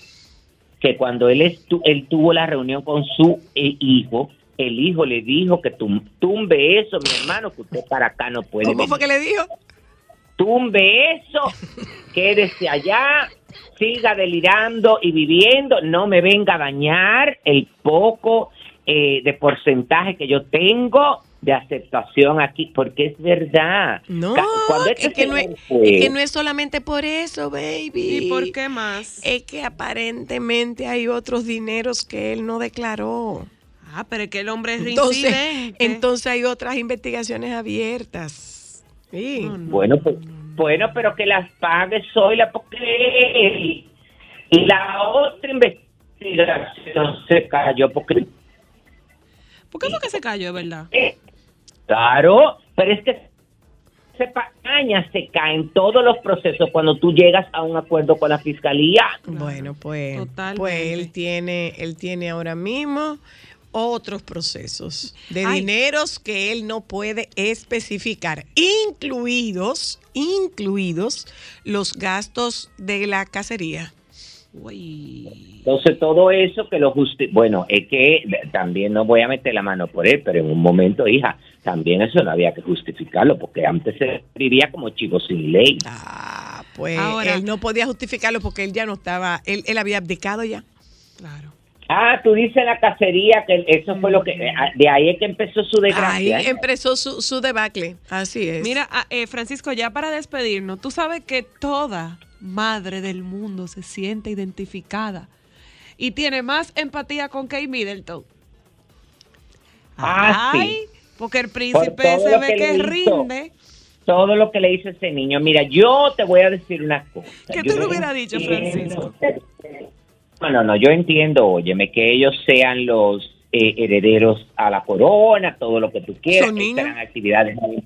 que cuando él, estu- él tuvo la reunión con su eh, hijo, el hijo le dijo que tum- tumbe eso, mi hermano, que usted para acá no puede ¿Cómo fue que le dijo? tumbe eso, quédese allá, siga delirando y viviendo, no me venga a dañar el poco eh, de porcentaje que yo tengo de aceptación aquí, porque es verdad. No, este es que no es, señor fue- es que no es solamente por eso, baby. ¿Y por qué más? Es que aparentemente hay otros dineros que él no declaró. Ah, pero es que el hombre es Entonces, reincidente. entonces hay otras investigaciones abiertas. Sí. No, no. Bueno, pues, bueno, pero que las pague soy la porque la otra investigación se cayó porque ¿Por qué fue que se cayó, de verdad? Eh, Claro, pero es que se paña, se caen todos los procesos cuando tú llegas a un acuerdo con la fiscalía. Bueno, pues, Totalmente. pues él tiene, él tiene ahora mismo otros procesos de Ay. dineros que él no puede especificar, incluidos, incluidos los gastos de la cacería. Uy. Entonces todo eso que lo justi bueno, es que también no voy a meter la mano por él, pero en un momento, hija, también eso no había que justificarlo, porque antes se vivía como chivo sin ley. Ah, pues Ahora- él no podía justificarlo porque él ya no estaba, él, él había abdicado ya. Claro. Ah, tú dices la cacería, que eso fue lo que, eh, de ahí es que empezó su Ahí desgracia. ¿eh? empezó su, su debacle. Así es. Mira, ah, eh, Francisco, ya para despedirnos, tú sabes que toda madre del mundo se siente identificada y tiene más empatía con Kate Middleton. Ah, sí. Ay, porque el príncipe se ve que que, le hizo. rinde. todo lo que le hizo ese niño. Mira, yo te voy a decir una cosa. ¿Qué Yo tú le hubieras dicho, entiendo- No, no, no, yo entiendo, óyeme, que ellos sean los eh, herederos a la corona, todo lo que tú quieras. Niños. Estarán actividades muy,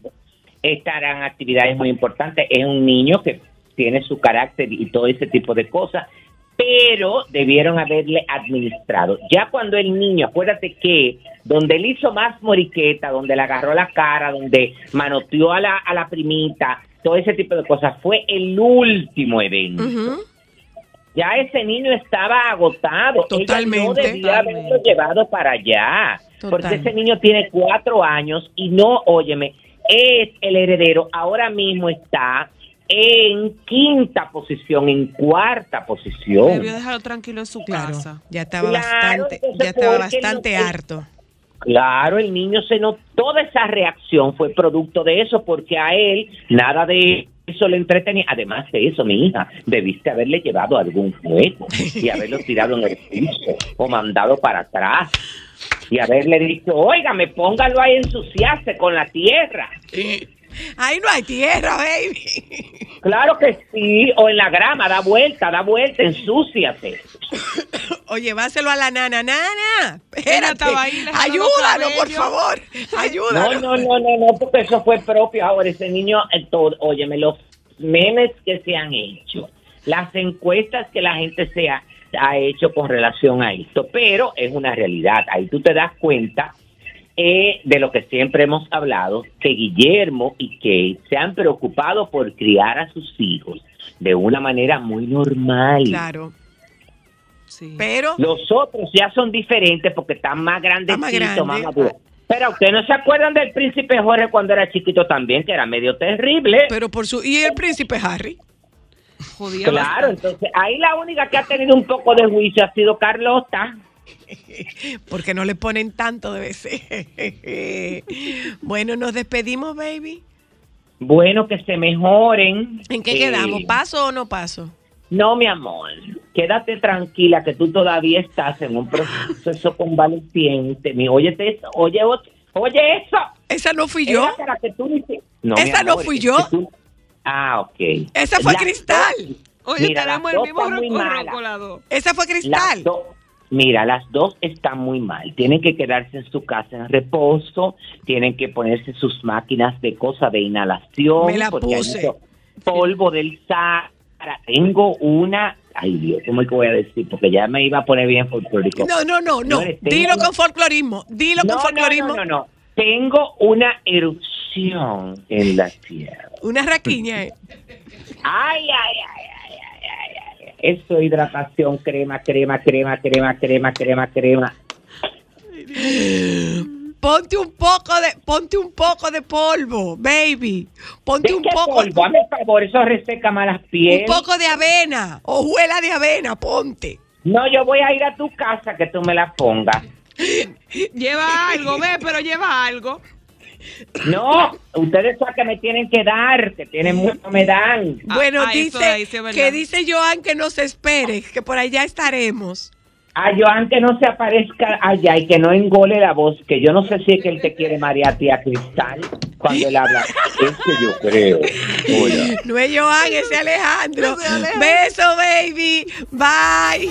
estarán actividades muy importantes. Es un niño que tiene su carácter y todo ese tipo de cosas, pero debieron haberle administrado. Ya cuando el niño, acuérdate que donde él hizo más moriqueta, donde le agarró la cara, donde manoteó a la, a la primita, todo ese tipo de cosas, fue el último evento. Ya ese niño estaba agotado. Ella Totalmente. no debía haberlo llevado para allá. Total. Porque ese niño tiene cuatro años y no, óyeme, es el heredero. Ahora mismo está en quinta posición, en cuarta posición. Debió dejarlo tranquilo en su Claro, casa. ya estaba Claro, bastante, ya estaba ¿por qué no bastante te- harto. Claro, el niño se notó, toda esa reacción fue producto de eso, porque a él nada de eso le entretenía. Además de eso, mi hija, debiste haberle llevado algún juego y haberlo tirado en el piso o mandado para atrás y haberle dicho, óigame, póngalo ahí ensuciarse con la tierra. Ahí no hay tierra, baby. Claro que sí, o en la grama, da vuelta, da vuelta, ensúciate. O lleváselo a la nana. Nana, espérate. Ayúdalo, por favor. No, Ayúdalo. no, no, no, no, porque eso fue propio. Ahora ese niño, eh, todo, óyeme, los memes que se han hecho, las encuestas que la gente se ha, ha hecho con relación a esto, pero es una realidad. Ahí tú te das cuenta eh, de lo que siempre hemos hablado, que Guillermo y Kate se han preocupado por criar a sus hijos de una manera muy normal. Claro. Sí. Pero, Los otros ya son diferentes porque están más grandecitos, más grande. más maduros. Pero ustedes no se acuerdan del príncipe Jorge cuando era chiquito también, que era medio terrible. pero por su. ¿Y el príncipe Harry? Jodía claro, bastante. entonces ahí la única que ha tenido un poco de juicio ha sido Carlota. Porque no le ponen tanto de veces. bueno, nos despedimos, baby. Bueno, que se mejoren. ¿En qué Eh, quedamos? ¿Paso o no paso? No, mi amor, quédate tranquila que tú todavía estás en un proceso convaleciente. Mi, óyete eso, oye, oye eso. Esa no fui yo. Para que tú No, Esa no fui yo. tú- Ah, ok. Esa fue Cristal. Oye, Mira, tenemos el mismo dos. Esa fue Cristal. Mira, las dos están muy mal. Tienen que quedarse en su casa en reposo. Tienen que ponerse sus máquinas de cosa de inhalación. Me la puse. Polvo del Sahara. Tengo una. Ay, Dios, ¿cómo es que voy a decir? Porque ya me iba a poner bien folclórico. No, no, no, no. Señores, Dilo con folclorismo. Dilo no, con folclorismo. no, no, no, no. Tengo una erupción en la tierra. Una raquiña. eh. Ay, ay, ay. Eso, hidratación, crema, crema, crema, crema, crema, crema, crema. Ponte un poco de, ponte un poco de polvo, baby. Ponte ¿De un qué poco, polvo? Hazme favor, eso reseca malas un pieles. poco de avena, hojuela de avena, ponte. No, yo voy a ir a tu casa que tú me la pongas. Lleva algo, ve, pero lleva algo. No, ustedes son que me tienen que dar, que tienen mucho, me dan. Ah, bueno, ah, dice es que dice Joan que no se espere, que por allá estaremos. A Joan que no se aparezca allá y que no engole la voz, que yo no sé si es que él te quiere marear a ti a Cristal cuando él habla. Eso yo creo. Hola. No es Joan, Alejandro. Ese Alejandro. Beso, baby. Bye.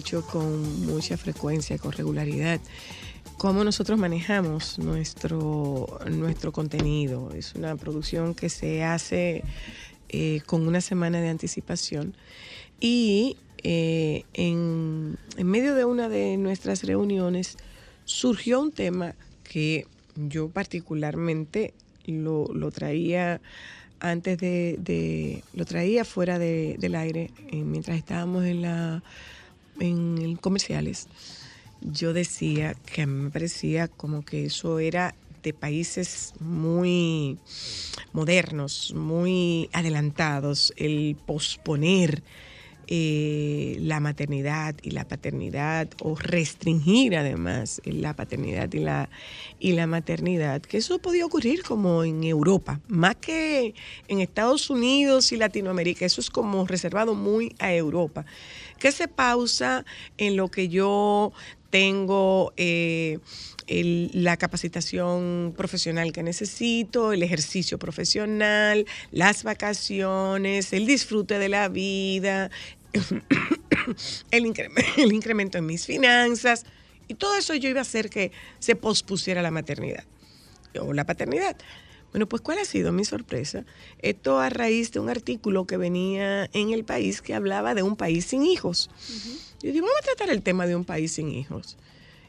Dicho con mucha frecuencia, con regularidad, cómo nosotros manejamos nuestro, nuestro contenido. Es una producción que se hace eh, con una semana de anticipación y eh, en, en medio de una de nuestras reuniones surgió un tema que yo particularmente lo, lo traía antes de, de- lo traía fuera de- del aire eh, mientras estábamos en la en comerciales, yo decía que me parecía como que eso era de países muy modernos, muy adelantados, el posponer eh, la maternidad y la paternidad o restringir además la paternidad y la, y la maternidad, que eso podía ocurrir como en Europa, más que en Estados Unidos y Latinoamérica, eso es como reservado muy a Europa, que se pausa en lo que yo tengo eh, la capacitación profesional que necesito, el ejercicio profesional, las vacaciones, el disfrute de la vida, el, incremento, el incremento en mis finanzas. Y todo eso yo iba a hacer que se pospusiera la maternidad o la paternidad. Bueno, pues ¿cuál ha sido mi sorpresa? Esto a raíz de un artículo que venía en el país que hablaba de un país sin hijos. Yo digo, vamos a tratar el tema de un país sin hijos.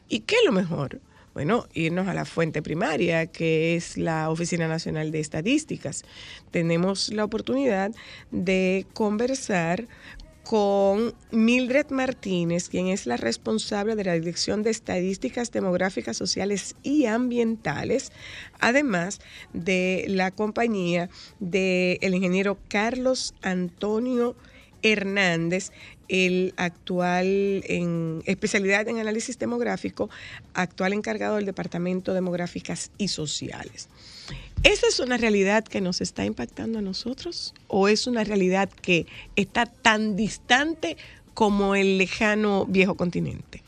¿Y qué es lo mejor? Bueno, irnos a la fuente primaria, que es la Oficina Nacional de Estadísticas. Tenemos la oportunidad de conversar con Mildred Martínez, quien es la responsable de la Dirección de Estadísticas Demográficas Sociales y Ambientales, además de la compañía del ingeniero Carlos Antonio Hernández, el actual en especialidad en análisis demográfico, actual encargado del Departamento Demográficas y Sociales. ¿Esa es una realidad que nos está impactando a nosotros o es una realidad que está tan distante como el lejano viejo continente?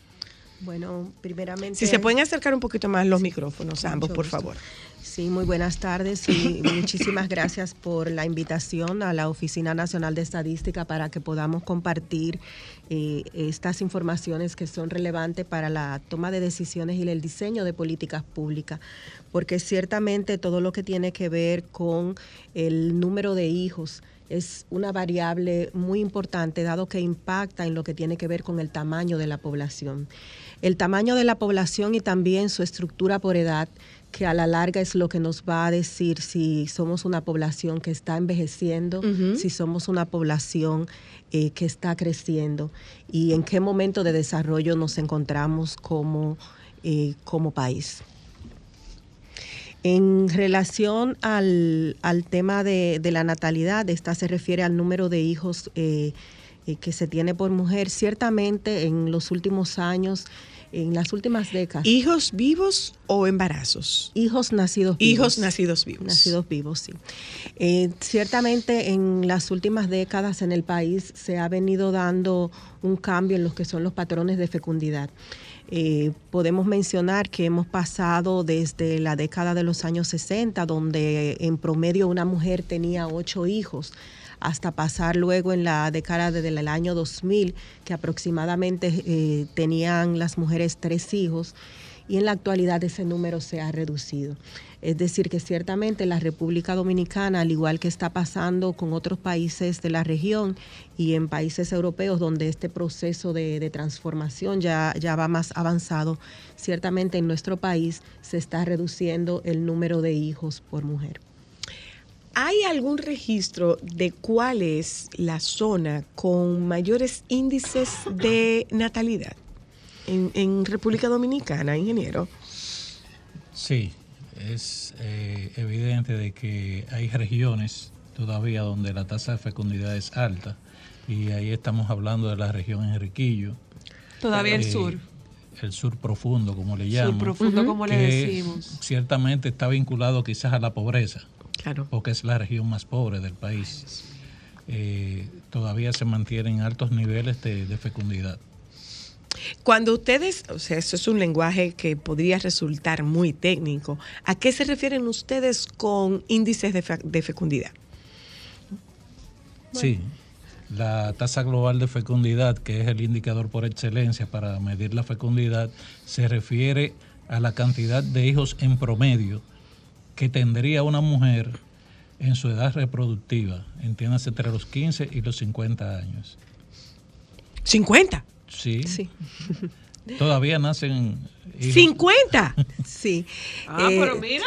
Bueno, primeramente. Si se pueden acercar un poquito más los micrófonos, ambos, por gusto. favor. Sí, muy buenas tardes y muchísimas gracias por la invitación a la Oficina Nacional de Estadística para que podamos compartir eh, estas informaciones que son relevantes para la toma de decisiones y el diseño de políticas públicas, porque ciertamente todo lo que tiene que ver con el número de hijos es una variable muy importante dado que impacta en lo que tiene que ver con el tamaño de la población. El tamaño de la población y también su estructura por edad que a la larga es lo que nos va a decir si somos una población que está envejeciendo, si somos una población eh, que está creciendo y en qué momento de desarrollo nos encontramos como, eh, como país. En relación al, al tema de, de la natalidad, esta se refiere al número de hijos eh, que se tiene por mujer. Ciertamente en los últimos años, en las últimas décadas, ¿Hijos vivos o embarazos? hijos nacidos vivos. Hijos nacidos vivos. Nacidos vivos, sí. Eh, ciertamente en las últimas décadas en el país se ha venido dando un cambio en los que son los patrones de fecundidad. Eh, podemos mencionar que hemos pasado desde la década de los años 60, donde en promedio una mujer tenía ocho hijos, hasta pasar luego en la década del año 2000, que aproximadamente eh, tenían las mujeres tres hijos y en la actualidad ese número se ha reducido. Es decir, que ciertamente la República Dominicana, al igual que está pasando con otros países de la región y en países europeos donde este proceso de, de transformación ya, ya va más avanzado, ciertamente en nuestro país se está reduciendo el número de hijos por mujer. ¿Hay algún registro de cuál es la zona con mayores índices de natalidad en, en República Dominicana, ingeniero? Sí, es eh, evidente de que hay regiones todavía donde la tasa de fecundidad es alta y ahí estamos hablando de la región Enriquillo. Todavía el eh, sur. El sur profundo, como le Sur llaman. profundo, como le que decimos. ciertamente está vinculado quizás a la pobreza, Claro. porque es la región más pobre del país. Eh, todavía se mantienen altos niveles de, de fecundidad. Cuando ustedes, o sea, eso es un lenguaje que podría resultar muy técnico, ¿a qué se refieren ustedes con índices de, fe- de fecundidad? Sí, la tasa global de fecundidad, que es el indicador por excelencia para medir la fecundidad, se refiere a la cantidad de hijos en promedio que tendría una mujer en su edad reproductiva, entiéndase entre los 15 y los 50 años. 50. Sí, Sí, todavía nacen hijos. 50. sí. Ah, Eh, pero mira,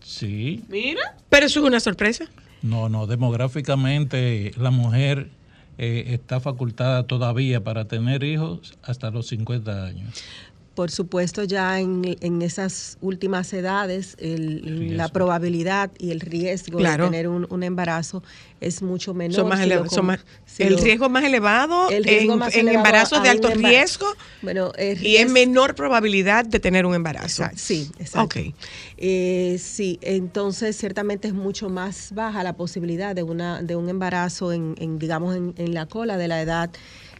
Sí, mira. Pero eso es una sorpresa. no, no, demográficamente la mujer eh, está facultada todavía para tener hijos hasta los 50 años. Por supuesto, ya en, en esas últimas edades, el- la probabilidad y el riesgo Claro. de tener un, un embarazo es mucho menor. Son más si son más- si el lo- riesgo más elevado el riesgo en, más en elevado embarazos a de alto embarazo. riesgo Bueno, el y es menor probabilidad de tener un embarazo. Exacto, sí, exacto. Eh, sí, entonces ciertamente es mucho más baja la posibilidad de una de un embarazo en, en, digamos en, en la cola de la edad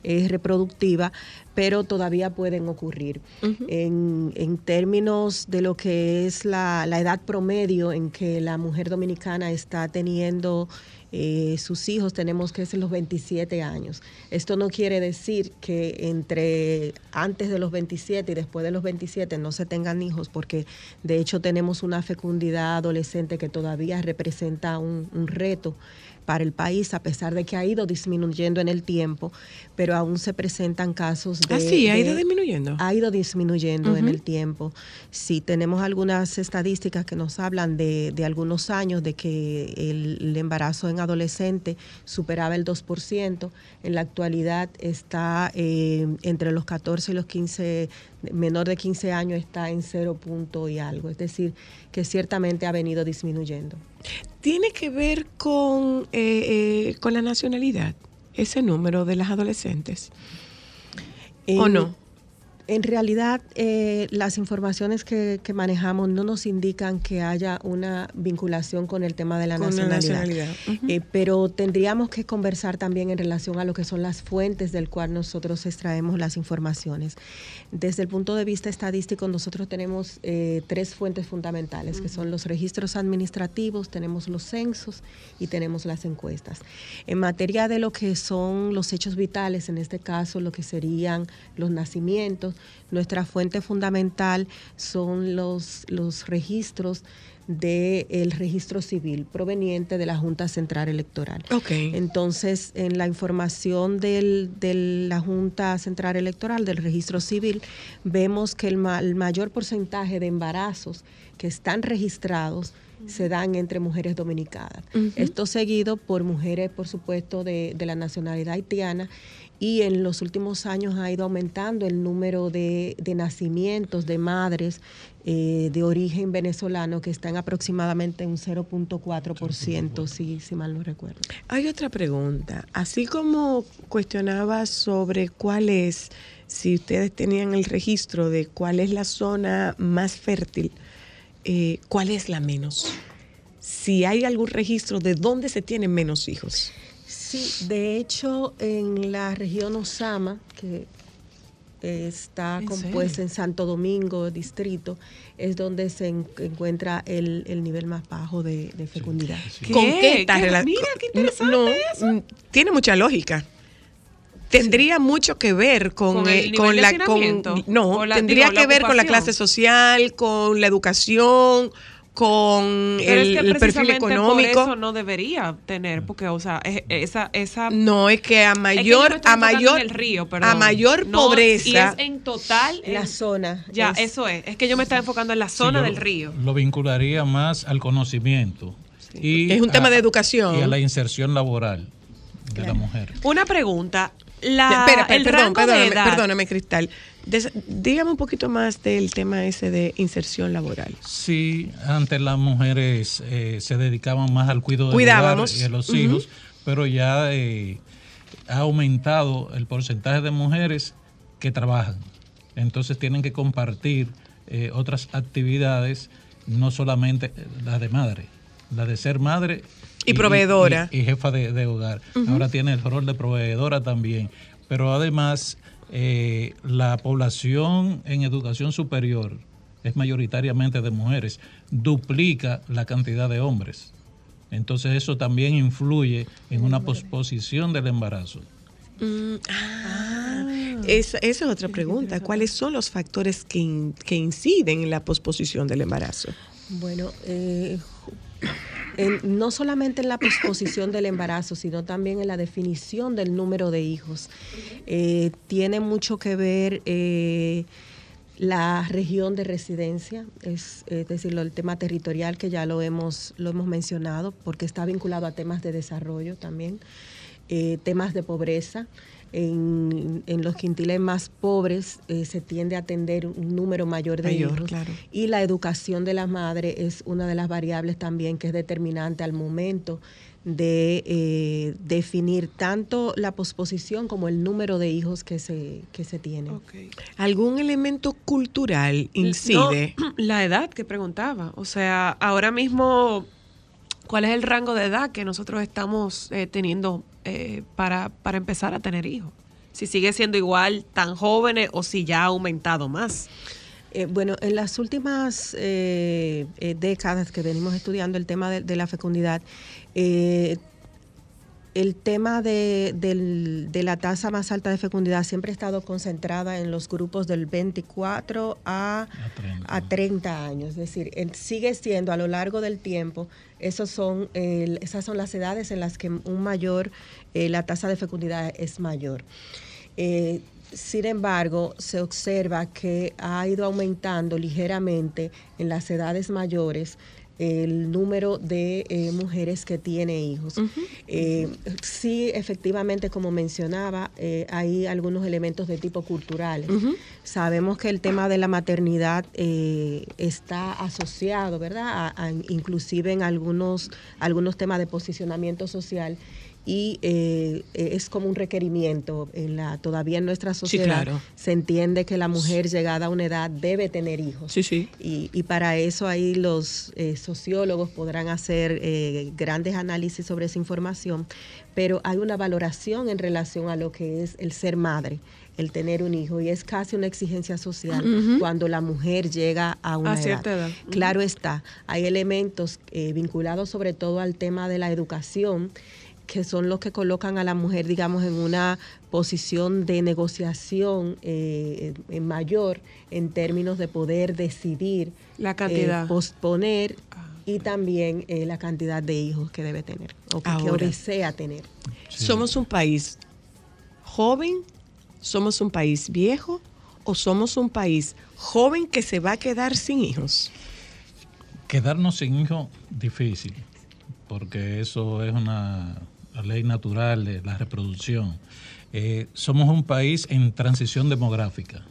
eh, reproductiva, pero todavía pueden ocurrir. en, en términos de lo que es la, la edad promedio en que la mujer dominicana está teniendo eh, sus hijos, tenemos que es los 27 años. Esto no quiere decir que entre antes de los 27 y después de los 27 no se tengan hijos, porque de hecho tenemos una fecundidad adolescente que todavía representa un, un reto para el país, a pesar de que ha ido disminuyendo en el tiempo, pero aún se presentan casos de... Ah, sí, ha de- ido disminuyendo. ha ido disminuyendo en el tiempo. Sí, tenemos algunas estadísticas que nos hablan de, de algunos años de que el, el embarazo en adolescente superaba el 2%. En la actualidad está eh, entre los 14 y los 15, menor de 15 años está en 0 punto y algo. Es decir, que ciertamente ha venido disminuyendo. ¿Tiene que ver con, eh, eh, con la nacionalidad, ese número de las adolescentes? ¿O En- no? En realidad, eh, las informaciones que, que manejamos no nos indican que haya una vinculación con el tema de la Con la nacionalidad. Eh, pero tendríamos que conversar también en relación a lo que son las fuentes del cual nosotros extraemos las informaciones. Desde el punto de vista estadístico, nosotros tenemos eh, tres fuentes fundamentales, que son los registros administrativos, tenemos los censos y tenemos las encuestas. En materia de lo que son los hechos vitales, en este caso lo que serían los nacimientos, nuestra fuente fundamental son los, los registros del registro civil proveniente de la Junta Central Electoral. Ok. Entonces, en la información del- de la Junta Central Electoral, del registro civil, vemos que el, ma- el mayor porcentaje de embarazos que están registrados se dan entre mujeres dominicanas. Esto seguido por mujeres, por supuesto, de, de la nacionalidad haitiana y en los últimos años ha ido aumentando el número de, de nacimientos de madres eh, de origen venezolano que están aproximadamente en un 0.4%, si, si mal no recuerdo. Hay otra pregunta. Así como cuestionaba sobre cuál es, si ustedes tenían el registro de cuál es la zona más fértil, eh, cuál es la menos. Si hay algún registro de dónde se tienen menos hijos. Sí, de hecho, en la región Osama, que está ¿En compuesta serio? en Santo Domingo, distrito, es donde se en- encuentra el, el nivel más bajo de, de fecundidad. ¿Qué? ¿Con qué está ¿Qué? rela- Mira, qué No, interesante no, mm, tiene mucha lógica. Tendría mucho que ver con, ¿Con el eh, nivel con de la con no ¿O la- tendría digo, la que ver con la clase social, con la educación, con Pero el, es que el perfil precisamente económico. por eso no debería tener, porque, o sea, es- esa, esa No es que a Es que yo mayor a mayor el río, a perdón. mayor No, pobreza. y es en total La en- zona. Ya, es- eso es. Es que yo me estaba enfocando en la zona del río. Lo vincularía más al conocimiento. Y Es un tema de educación. Y a la inserción laboral de la mujer. Una pregunta. La, el perdón, rango de perdóname, edad. perdóname, Cristal. Des- dígame un poquito más del tema ese de inserción laboral. Sí, antes las mujeres eh, se dedicaban más al cuidado Cuidábamos. a los hijos, pero ya eh, ha aumentado el porcentaje de mujeres que trabajan. Entonces tienen que compartir eh, otras actividades, no solamente la de madre, la de ser madre Y proveedora. y, y jefa de, de hogar. Ahora tiene el rol de proveedora también. Pero además, eh, la población en educación superior es mayoritariamente de mujeres, duplica la cantidad de hombres. Entonces eso también influye en una posposición del embarazo. Ah, esa, esa es otra pregunta. ¿Cuáles son los factores que, in- que inciden en la posposición del embarazo? Bueno, eh, en- no solamente en la posposición del embarazo, sino también en la definición del número de hijos. Eh, tiene mucho que ver eh, la región de residencia, es, es decir, el tema territorial que ya lo hemos, lo hemos mencionado, porque está vinculado a temas de desarrollo también. eh, temas de pobreza. En, en los quintiles más pobres eh, se tiende a atender un número mayor de Mayor, hijos. claro. Y la educación de la madre es una de las variables también que es determinante al momento de eh, definir tanto la posposición como el número de hijos que se, que se tienen. ¿Algún elemento cultural incide? No, la edad que preguntaba. O sea, ahora mismo, ¿cuál es el rango de edad que nosotros estamos eh, teniendo eh, para, para empezar a tener hijos? Si sigue siendo igual tan jóvenes o si ya ha aumentado más. Eh, bueno, en las últimas eh, eh, décadas que venimos estudiando el tema de, de la fecundidad, eh, el tema de, la tasa más alta de fecundidad siempre ha estado concentrada en los grupos del 24 a, A 30. a 30 años. Es decir, sigue siendo a lo largo del tiempo, esos son, esas son las edades en las que un mayor, eh, la tasa de fecundidad es mayor. Eh, sin embargo, se observa que ha ido aumentando ligeramente en las edades mayores el número de eh, mujeres que tiene hijos. Eh, sí, efectivamente, como mencionaba, eh, hay algunos elementos de tipo cultural. Sabemos que el tema de la maternidad está asociado, ¿verdad? A- a- inclusive en algunos, algunos temas de posicionamiento social y eh, es como un requerimiento en la todavía en nuestra sociedad claro. se entiende que la mujer llegada a una edad debe tener hijos Sí, sí. y, y para eso ahí los eh, sociólogos podrán hacer eh, grandes análisis sobre esa información, pero hay una valoración en relación a lo que es el ser madre, el tener un hijo, y es casi una exigencia social cuando la mujer llega a una A cierta edad. Claro está, hay elementos eh, vinculados sobre todo al tema de la educación que son los que colocan a la mujer, digamos, en una posición de negociación eh, eh, mayor en términos de poder decidir La cantidad. eh, posponer y también eh, la cantidad de hijos que debe tener o que, que Ahora. desea tener. ¿Somos un país joven? ¿Somos un país viejo? ¿O somos un país joven que se va a quedar sin hijos? Quedarnos sin hijos, difícil, porque eso es una ley natural de la reproducción. Eh, somos un país en transición demográfica.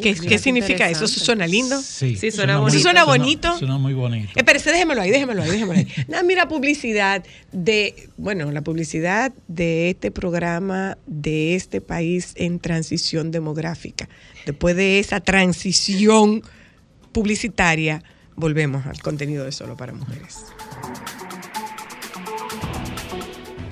¿Qué, qué qué significa eso? ¿Eso interesante. suena lindo? Sí, Sí, suena muy- bonito. ¿Eso suena bonito? Suena muy bonito. Espérese, déjemelo ahí, déjemelo ahí, déjemelo ahí. Nada, mira, publicidad de, bueno, la publicidad de este programa, de este país en transición demográfica. Después de esa transición publicitaria, volvemos al contenido de Solo para Mujeres.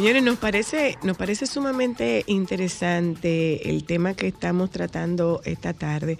Señores, nos parece, nos parece sumamente interesante el tema que estamos tratando esta tarde.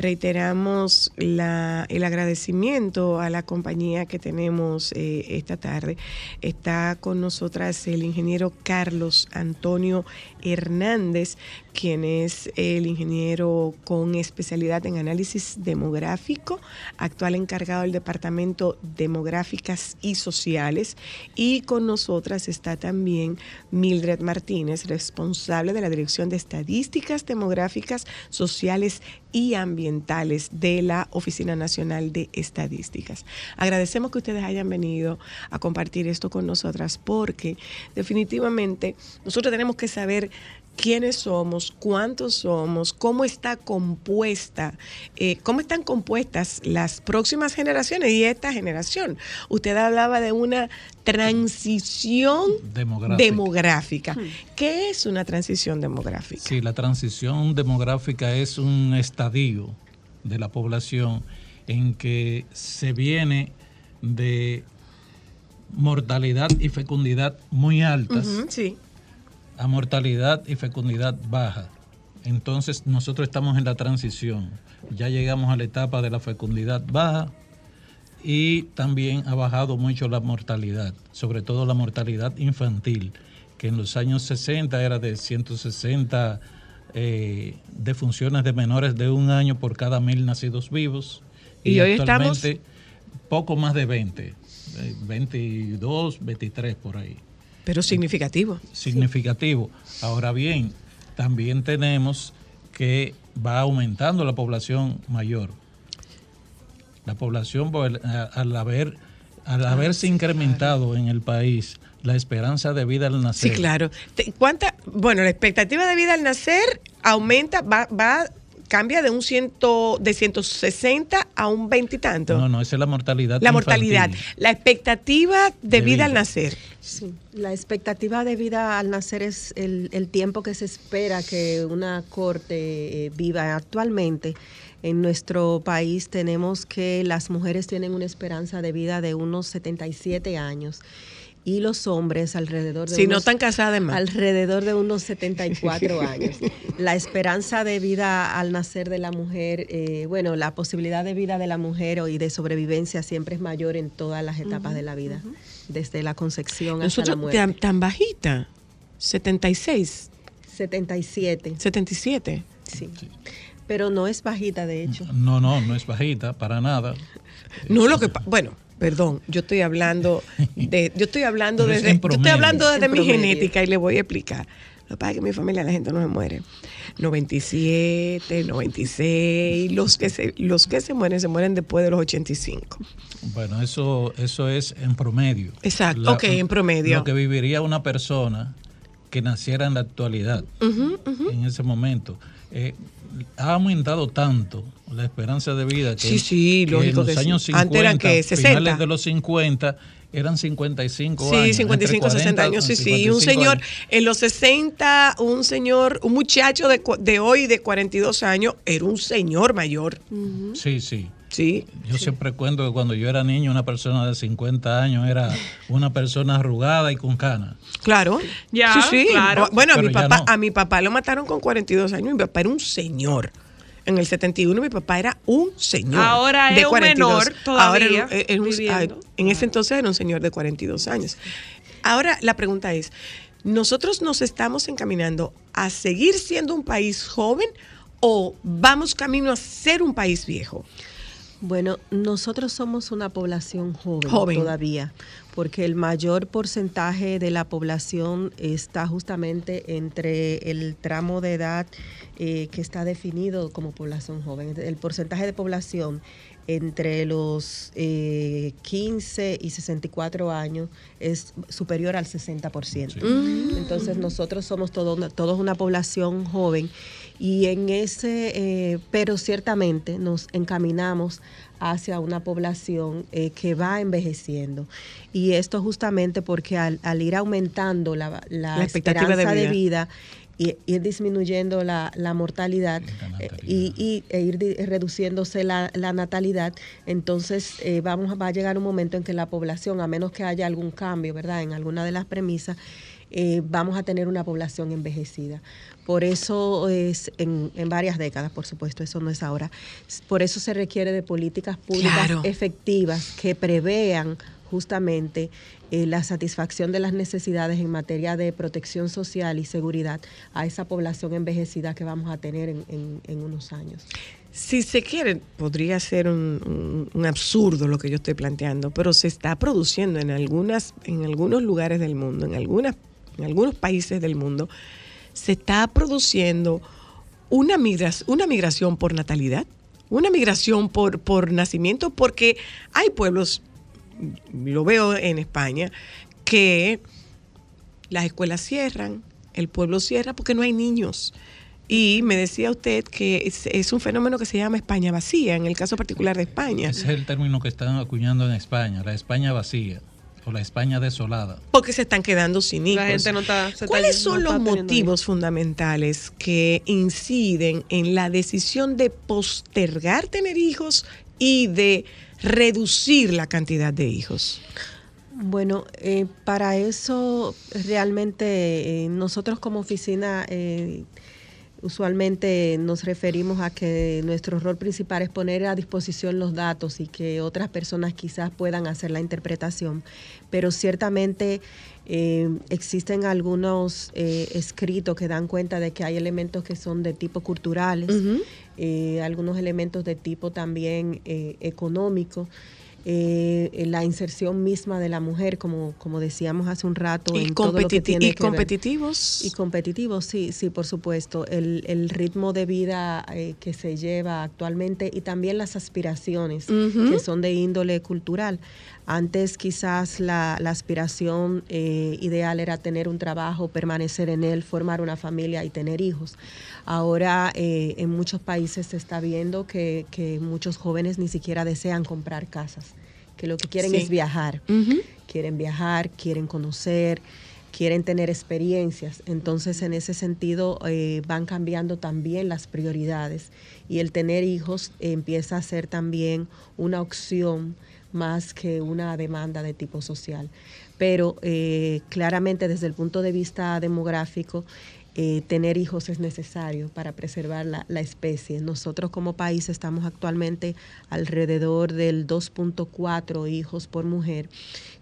Reiteramos el agradecimiento a la compañía que tenemos eh, esta tarde. Está con nosotras el ingeniero Carlos Antonio Hernández, quien es el ingeniero con especialidad en análisis demográfico, actual encargado del Departamento Demográficas y Sociales. Y con nosotras está también Mildred Martínez, responsable de la Dirección de Estadísticas Demográficas, Sociales y Ambientales de la Oficina Nacional de Estadísticas. Agradecemos que ustedes hayan venido a compartir esto con nosotras porque definitivamente nosotros tenemos que saber quiénes somos, cuántos somos, cómo está compuesta, eh, cómo están compuestas las próximas generaciones y esta generación. Usted hablaba de una transición Demográfica. demográfica. ¿Qué es una transición demográfica? Sí, la transición demográfica es un estadio de la población en que se viene de mortalidad y fecundidad muy altas sí. A mortalidad y fecundidad baja. Entonces nosotros estamos en la transición. Ya llegamos a la etapa de la fecundidad baja y también ha bajado mucho la mortalidad, sobre todo la mortalidad infantil, que en los años 60 era de 160 eh, defunciones de menores de un año por cada mil nacidos vivos. Y hoy estamos- actualmente poco más de 20, eh, 22, 23 por ahí Pero significativo. significativo. Ahora bien, también tenemos que va aumentando la población mayor. La población, al haber al haberse incrementado en el país la esperanza de vida al Sí, nacer. claro. Te- ¿Cuánta? Bueno, la expectativa de vida al nacer aumenta, va, va cambia de un ciento, de 160 a un veintitanto. No, no, esa es la mortalidad. la mortalidad, la expectativa de, De vida, vida. al nacer. Sí, la expectativa de vida al nacer es el, el tiempo que se espera que una corte eh, viva actualmente. En nuestro país tenemos que las mujeres tienen una esperanza de vida de unos 77 años y los hombres alrededor de Si no unos- están casadas, además. alrededor de unos 74 años. La esperanza de vida al nacer de la mujer, eh, bueno, la posibilidad de vida de la mujer o- y de sobrevivencia siempre es mayor en todas las etapas de la vida, desde la concepción hasta la Nosotros muerte. tan, tan bajita, 76, 77, 77. sí. Pero no es bajita, de hecho. No, no, no es bajita, para nada. No lo que pa- bueno, perdón, yo estoy hablando de yo estoy hablando es desde yo estoy hablando desde mi promedio. genética y le voy a explicar. Lo que pasa es que en mi familia la gente no se muere. 97, 96, los que se los que se mueren se mueren después de los 85. Bueno, eso, eso es en promedio. Exacto, ok, en promedio. Lo que viviría una persona que naciera en la actualidad, en ese momento. Eh, ha aumentado tanto la esperanza de vida que, Sí, sí, que en los que sí. años 50, Antes eran, ¿qué? 60. finales de los 50, eran 55 Sí, años. 55, entre 60 años, sí, sí. Y un 55 señor, años. en los 60, un señor, un muchacho de, de hoy de 42 años, era un señor mayor. Sí, sí. Sí. Yo siempre cuento que cuando yo era niño, una persona de 50 años era una persona arrugada y con canas. Claro. Ya, sí, sí. claro. Bueno, a mi, ya papá, no. a mi papá lo mataron con 42 años. Mi papá era un señor. En el 71 mi papá era un señor. Ahora de es un menor todavía Ahora era un- era un- viviendo. ah, en ese entonces era un señor de 42 años. Ahora la pregunta es, ¿nosotros nos estamos encaminando a seguir siendo un país joven o vamos camino a ser un país viejo? Bueno, nosotros somos una población joven, Joven. todavía, porque el mayor porcentaje de la población está justamente entre el tramo de edad eh, que está definido como población joven. El porcentaje de población entre los eh, 15 y 64 años es superior al 60%. Entonces nosotros somos una- todos una población joven y en ese, eh, pero ciertamente nos encaminamos hacia una población eh, que va envejeciendo. Y esto justamente porque al, al ir aumentando la, la La expectativa de esperanza de vida. vida, y ir disminuyendo la, la mortalidad La eh, natalidad. y, y- e ir di- reduciéndose la, la natalidad, entonces eh, vamos a- va a llegar un momento en que la población, a menos que haya algún cambio, ¿verdad? En alguna de las premisas, eh, vamos a tener una población envejecida. Por eso es en, en varias décadas, por supuesto, eso no es ahora. Por eso se requiere de políticas públicas Claro. efectivas que prevean justamente eh, la satisfacción de las necesidades en materia de protección social y seguridad a esa población envejecida que vamos a tener en, en- en unos años. Si se quiere, podría ser un, un- un absurdo lo que yo estoy planteando, pero se está produciendo en algunas, en algunos lugares del mundo, en algunas, en algunos países del mundo, se está produciendo una migración, una migración por natalidad, una migración por, por nacimiento, porque hay pueblos, lo veo en España, que las escuelas cierran, el pueblo cierra porque no hay niños. Y me decía usted que es, es un fenómeno que se llama España vacía, en el caso particular de España, Ese es el término que están acuñando en España, la España vacía o la España desolada. porque se están quedando sin hijos. La gente no está- se ¿Cuáles son los motivos fundamentales que inciden en la decisión de postergar tener hijos y de reducir la cantidad de hijos? Bueno, eh, para eso realmente eh, nosotros como oficina eh, Usualmente nos referimos a que nuestro rol principal es poner a disposición los datos y que otras personas quizás puedan hacer la interpretación, pero ciertamente eh, existen algunos eh, escritos que dan cuenta de que hay elementos que son de tipo culturales, eh, algunos elementos de tipo también económico. Eh, la inserción misma de la mujer, como, como decíamos hace un rato, Y, en todo lo que competiti- tiene y que ver- competitivos. y competitivos, sí, sí, por supuesto. El, el ritmo de vida eh, que se lleva actualmente y también las aspiraciones que son de índole cultural. Antes quizás la, la aspiración eh, ideal era tener un trabajo, permanecer en él, formar una familia y tener hijos. Ahora eh, en muchos países se está viendo que, que muchos jóvenes ni siquiera desean comprar casas, que lo que quieren Sí. es viajar quieren viajar, quieren conocer, quieren tener experiencias. Entonces, en ese sentido, eh, van cambiando también las prioridades y el tener hijos eh, empieza a ser también una opción más que una demanda de tipo social. Pero eh, claramente desde el punto de vista demográfico, eh, tener hijos es necesario para preservar la, la especie. Nosotros como país estamos actualmente alrededor del 2.4 hijos por mujer.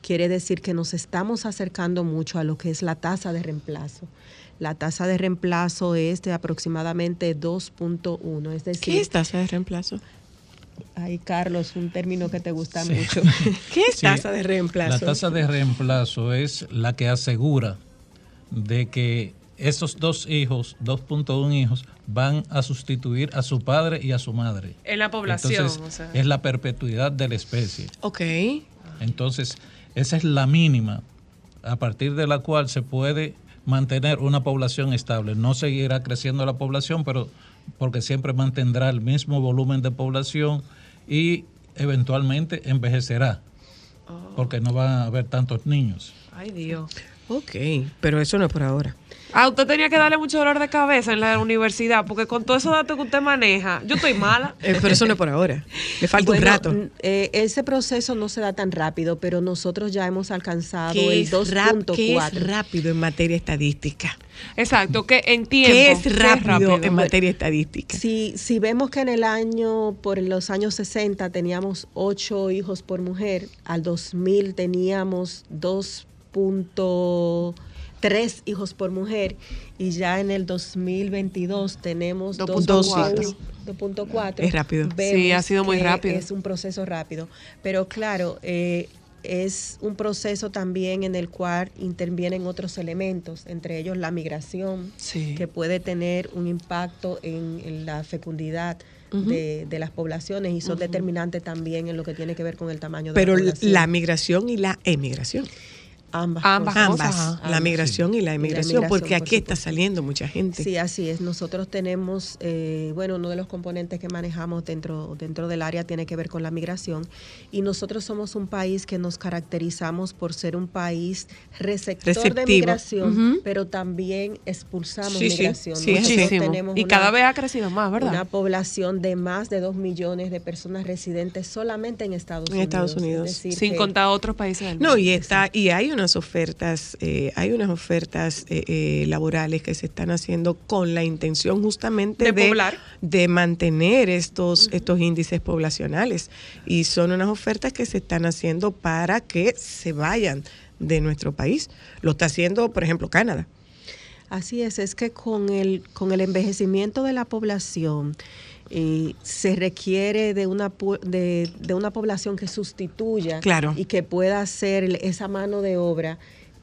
Quiere decir que nos estamos acercando mucho a lo que es la tasa de reemplazo. La tasa de reemplazo es de aproximadamente 2.1, es decir, ¿Qué es tasa de reemplazo? Ay Carlos, un término que te gusta Sí. mucho. ¿Qué es Sí, tasa de reemplazo? La tasa de reemplazo es la que asegura de que esos dos hijos, 2.1 hijos, van a sustituir a su padre y a su madre. En la población, Entonces, o sea. es la perpetuidad de la especie. Ok. Entonces, esa es la mínima a partir de la cual se puede mantener una población estable. No seguirá creciendo la población, pero porque siempre mantendrá el mismo volumen de población y eventualmente envejecerá, porque no va a haber tantos niños. Ay, Dios. Ok, pero eso no es por ahora. Ah, usted tenía que darle mucho dolor de cabeza en la universidad, porque con todos esos datos que usted maneja, yo estoy mala. Eh, pero eso no es por ahora. Le falta un rato. eh, ese proceso no se da tan rápido, pero nosotros ya hemos alcanzado ¿Qué el es, rap- qué es 2.4. rápido en materia estadística? Exacto, que en tiempo. ¿Qué es ¿qué rápido, en materia estadística? Si, si vemos que en el año, por los años 60, teníamos 8 hijos por mujer, al 2000 teníamos 2.3 hijos por mujer y ya en el 2022 tenemos 2.4. 2.4. Es rápido. Vemos Sí, ha sido muy rápido. Es un proceso rápido. Pero claro, eh, es un proceso también en el cual intervienen otros elementos, entre ellos la migración, Sí. que puede tener un impacto en, en la fecundidad de, de las poblaciones y son determinantes también en lo que tiene que ver con el tamaño de Pero la la, población. migración y la emigración. Ambas, ambas cosas. Ambas, la migración y la Y la emigración, emigración, porque por aquí está saliendo mucha gente. Sí, así es. Nosotros tenemos, eh, bueno, uno de los componentes que manejamos dentro, dentro del área tiene que ver con la migración y nosotros somos un país que nos caracterizamos por ser un país receptor de Receptivo. migración, Ujú. pero también expulsamos Sí, migración. sí, tenemos Y una- cada vez ha crecido más, una ¿verdad? población de más de dos millones de personas residentes solamente en Estados En Unidos. Estados Es Unidos. decir, Sin que- contar otros países del No, mundo. y está y hay unas ofertas, eh, hay unas ofertas eh, eh, laborales que se están haciendo con la intención justamente De de, poblar. de mantener estos estos índices poblacionales y son unas ofertas que se están haciendo para que se vayan de nuestro país. Lo está haciendo, por ejemplo, Canadá. Así es, es que con el, con el envejecimiento de la población eh, se requiere de una, de, de una población que sustituya Claro. y que pueda hacer esa mano de obra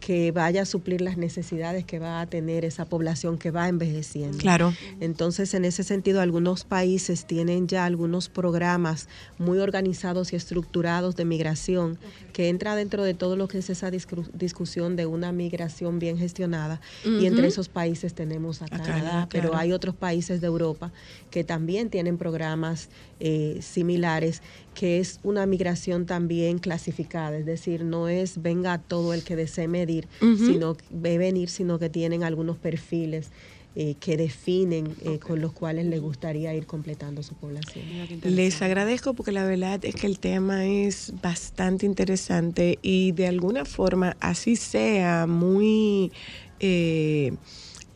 que vaya a suplir las necesidades que va a tener esa población que va envejeciendo. Claro. Entonces, en ese sentido, algunos países tienen ya algunos programas muy organizados y estructurados de migración que entra dentro de todo lo que es esa discu- discusión de una migración bien gestionada. Y entre esos países tenemos a, A Canadá, Canadá, pero hay otros países de Europa que también tienen programas eh, similares que es una migración también clasificada, es decir, no es venga todo el que desee medir, Ujú. sino ve venir, sino que tienen algunos perfiles eh, que definen eh, con los cuales les gustaría ir completando su población. Les agradezco porque la verdad es que el tema es bastante interesante y de alguna forma, así sea muy eh,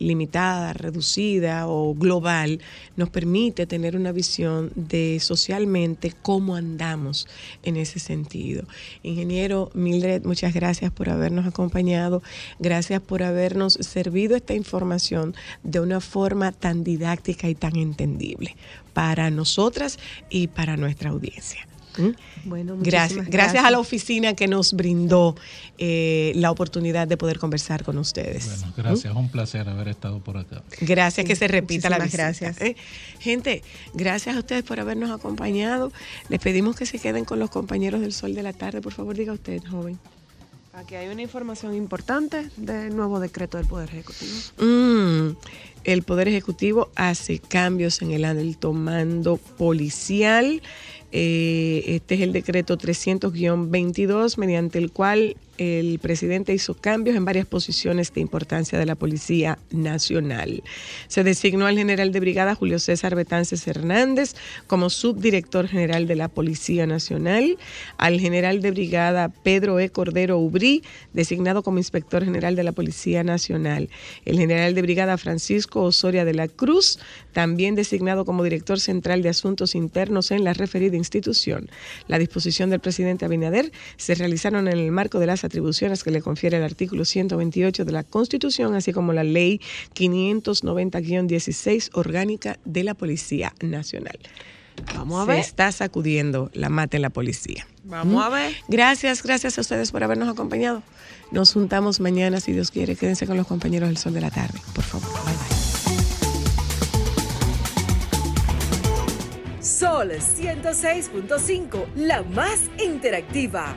limitada, reducida o global, nos permite tener una visión de socialmente cómo andamos en ese sentido. Ingeniero Mildred, muchas gracias por habernos acompañado, gracias por habernos servido esta información de una forma tan didáctica y tan entendible para nosotras y para nuestra audiencia. ¿Mm? Bueno, Gracias, muchísimas gracias a la oficina que nos brindó eh, la oportunidad de poder conversar con ustedes. Bueno, gracias, un placer haber estado por acá. Gracias, que se repita la visita. gracias. ¿eh? Gente, gracias a ustedes por habernos acompañado. Les pedimos que se queden con los compañeros del Sol de la Tarde. Por favor, diga usted, joven. Aquí hay una información importante del nuevo decreto del Poder Ejecutivo. Mm, el Poder Ejecutivo hace cambios en el alto mando policial. Eh, este es el decreto 300-22, mediante el cual el presidente hizo cambios en varias posiciones de importancia de la Policía Nacional. Se designó al general de brigada Julio César Betances Hernández como subdirector general de la Policía Nacional, al general de brigada Pedro E. Cordero Ubrí, designado como inspector general de la Policía Nacional, el general de brigada Francisco Osoria de la Cruz, también designado como director central de asuntos internos en la referida institución. La disposición del presidente Abinader se realizaron en el marco de las atribuciones que le confiere el artículo 128 de la Constitución, así como la ley 590-16 orgánica de la Policía Nacional. Vamos a Se ver. está sacudiendo la mata en la policía. Vamos a ver. Gracias, gracias a ustedes por habernos acompañado. Nos juntamos mañana, si Dios quiere. Quédense con los compañeros del Sol de la Tarde, por favor. Bye, bye. Sol 106.5, la más interactiva.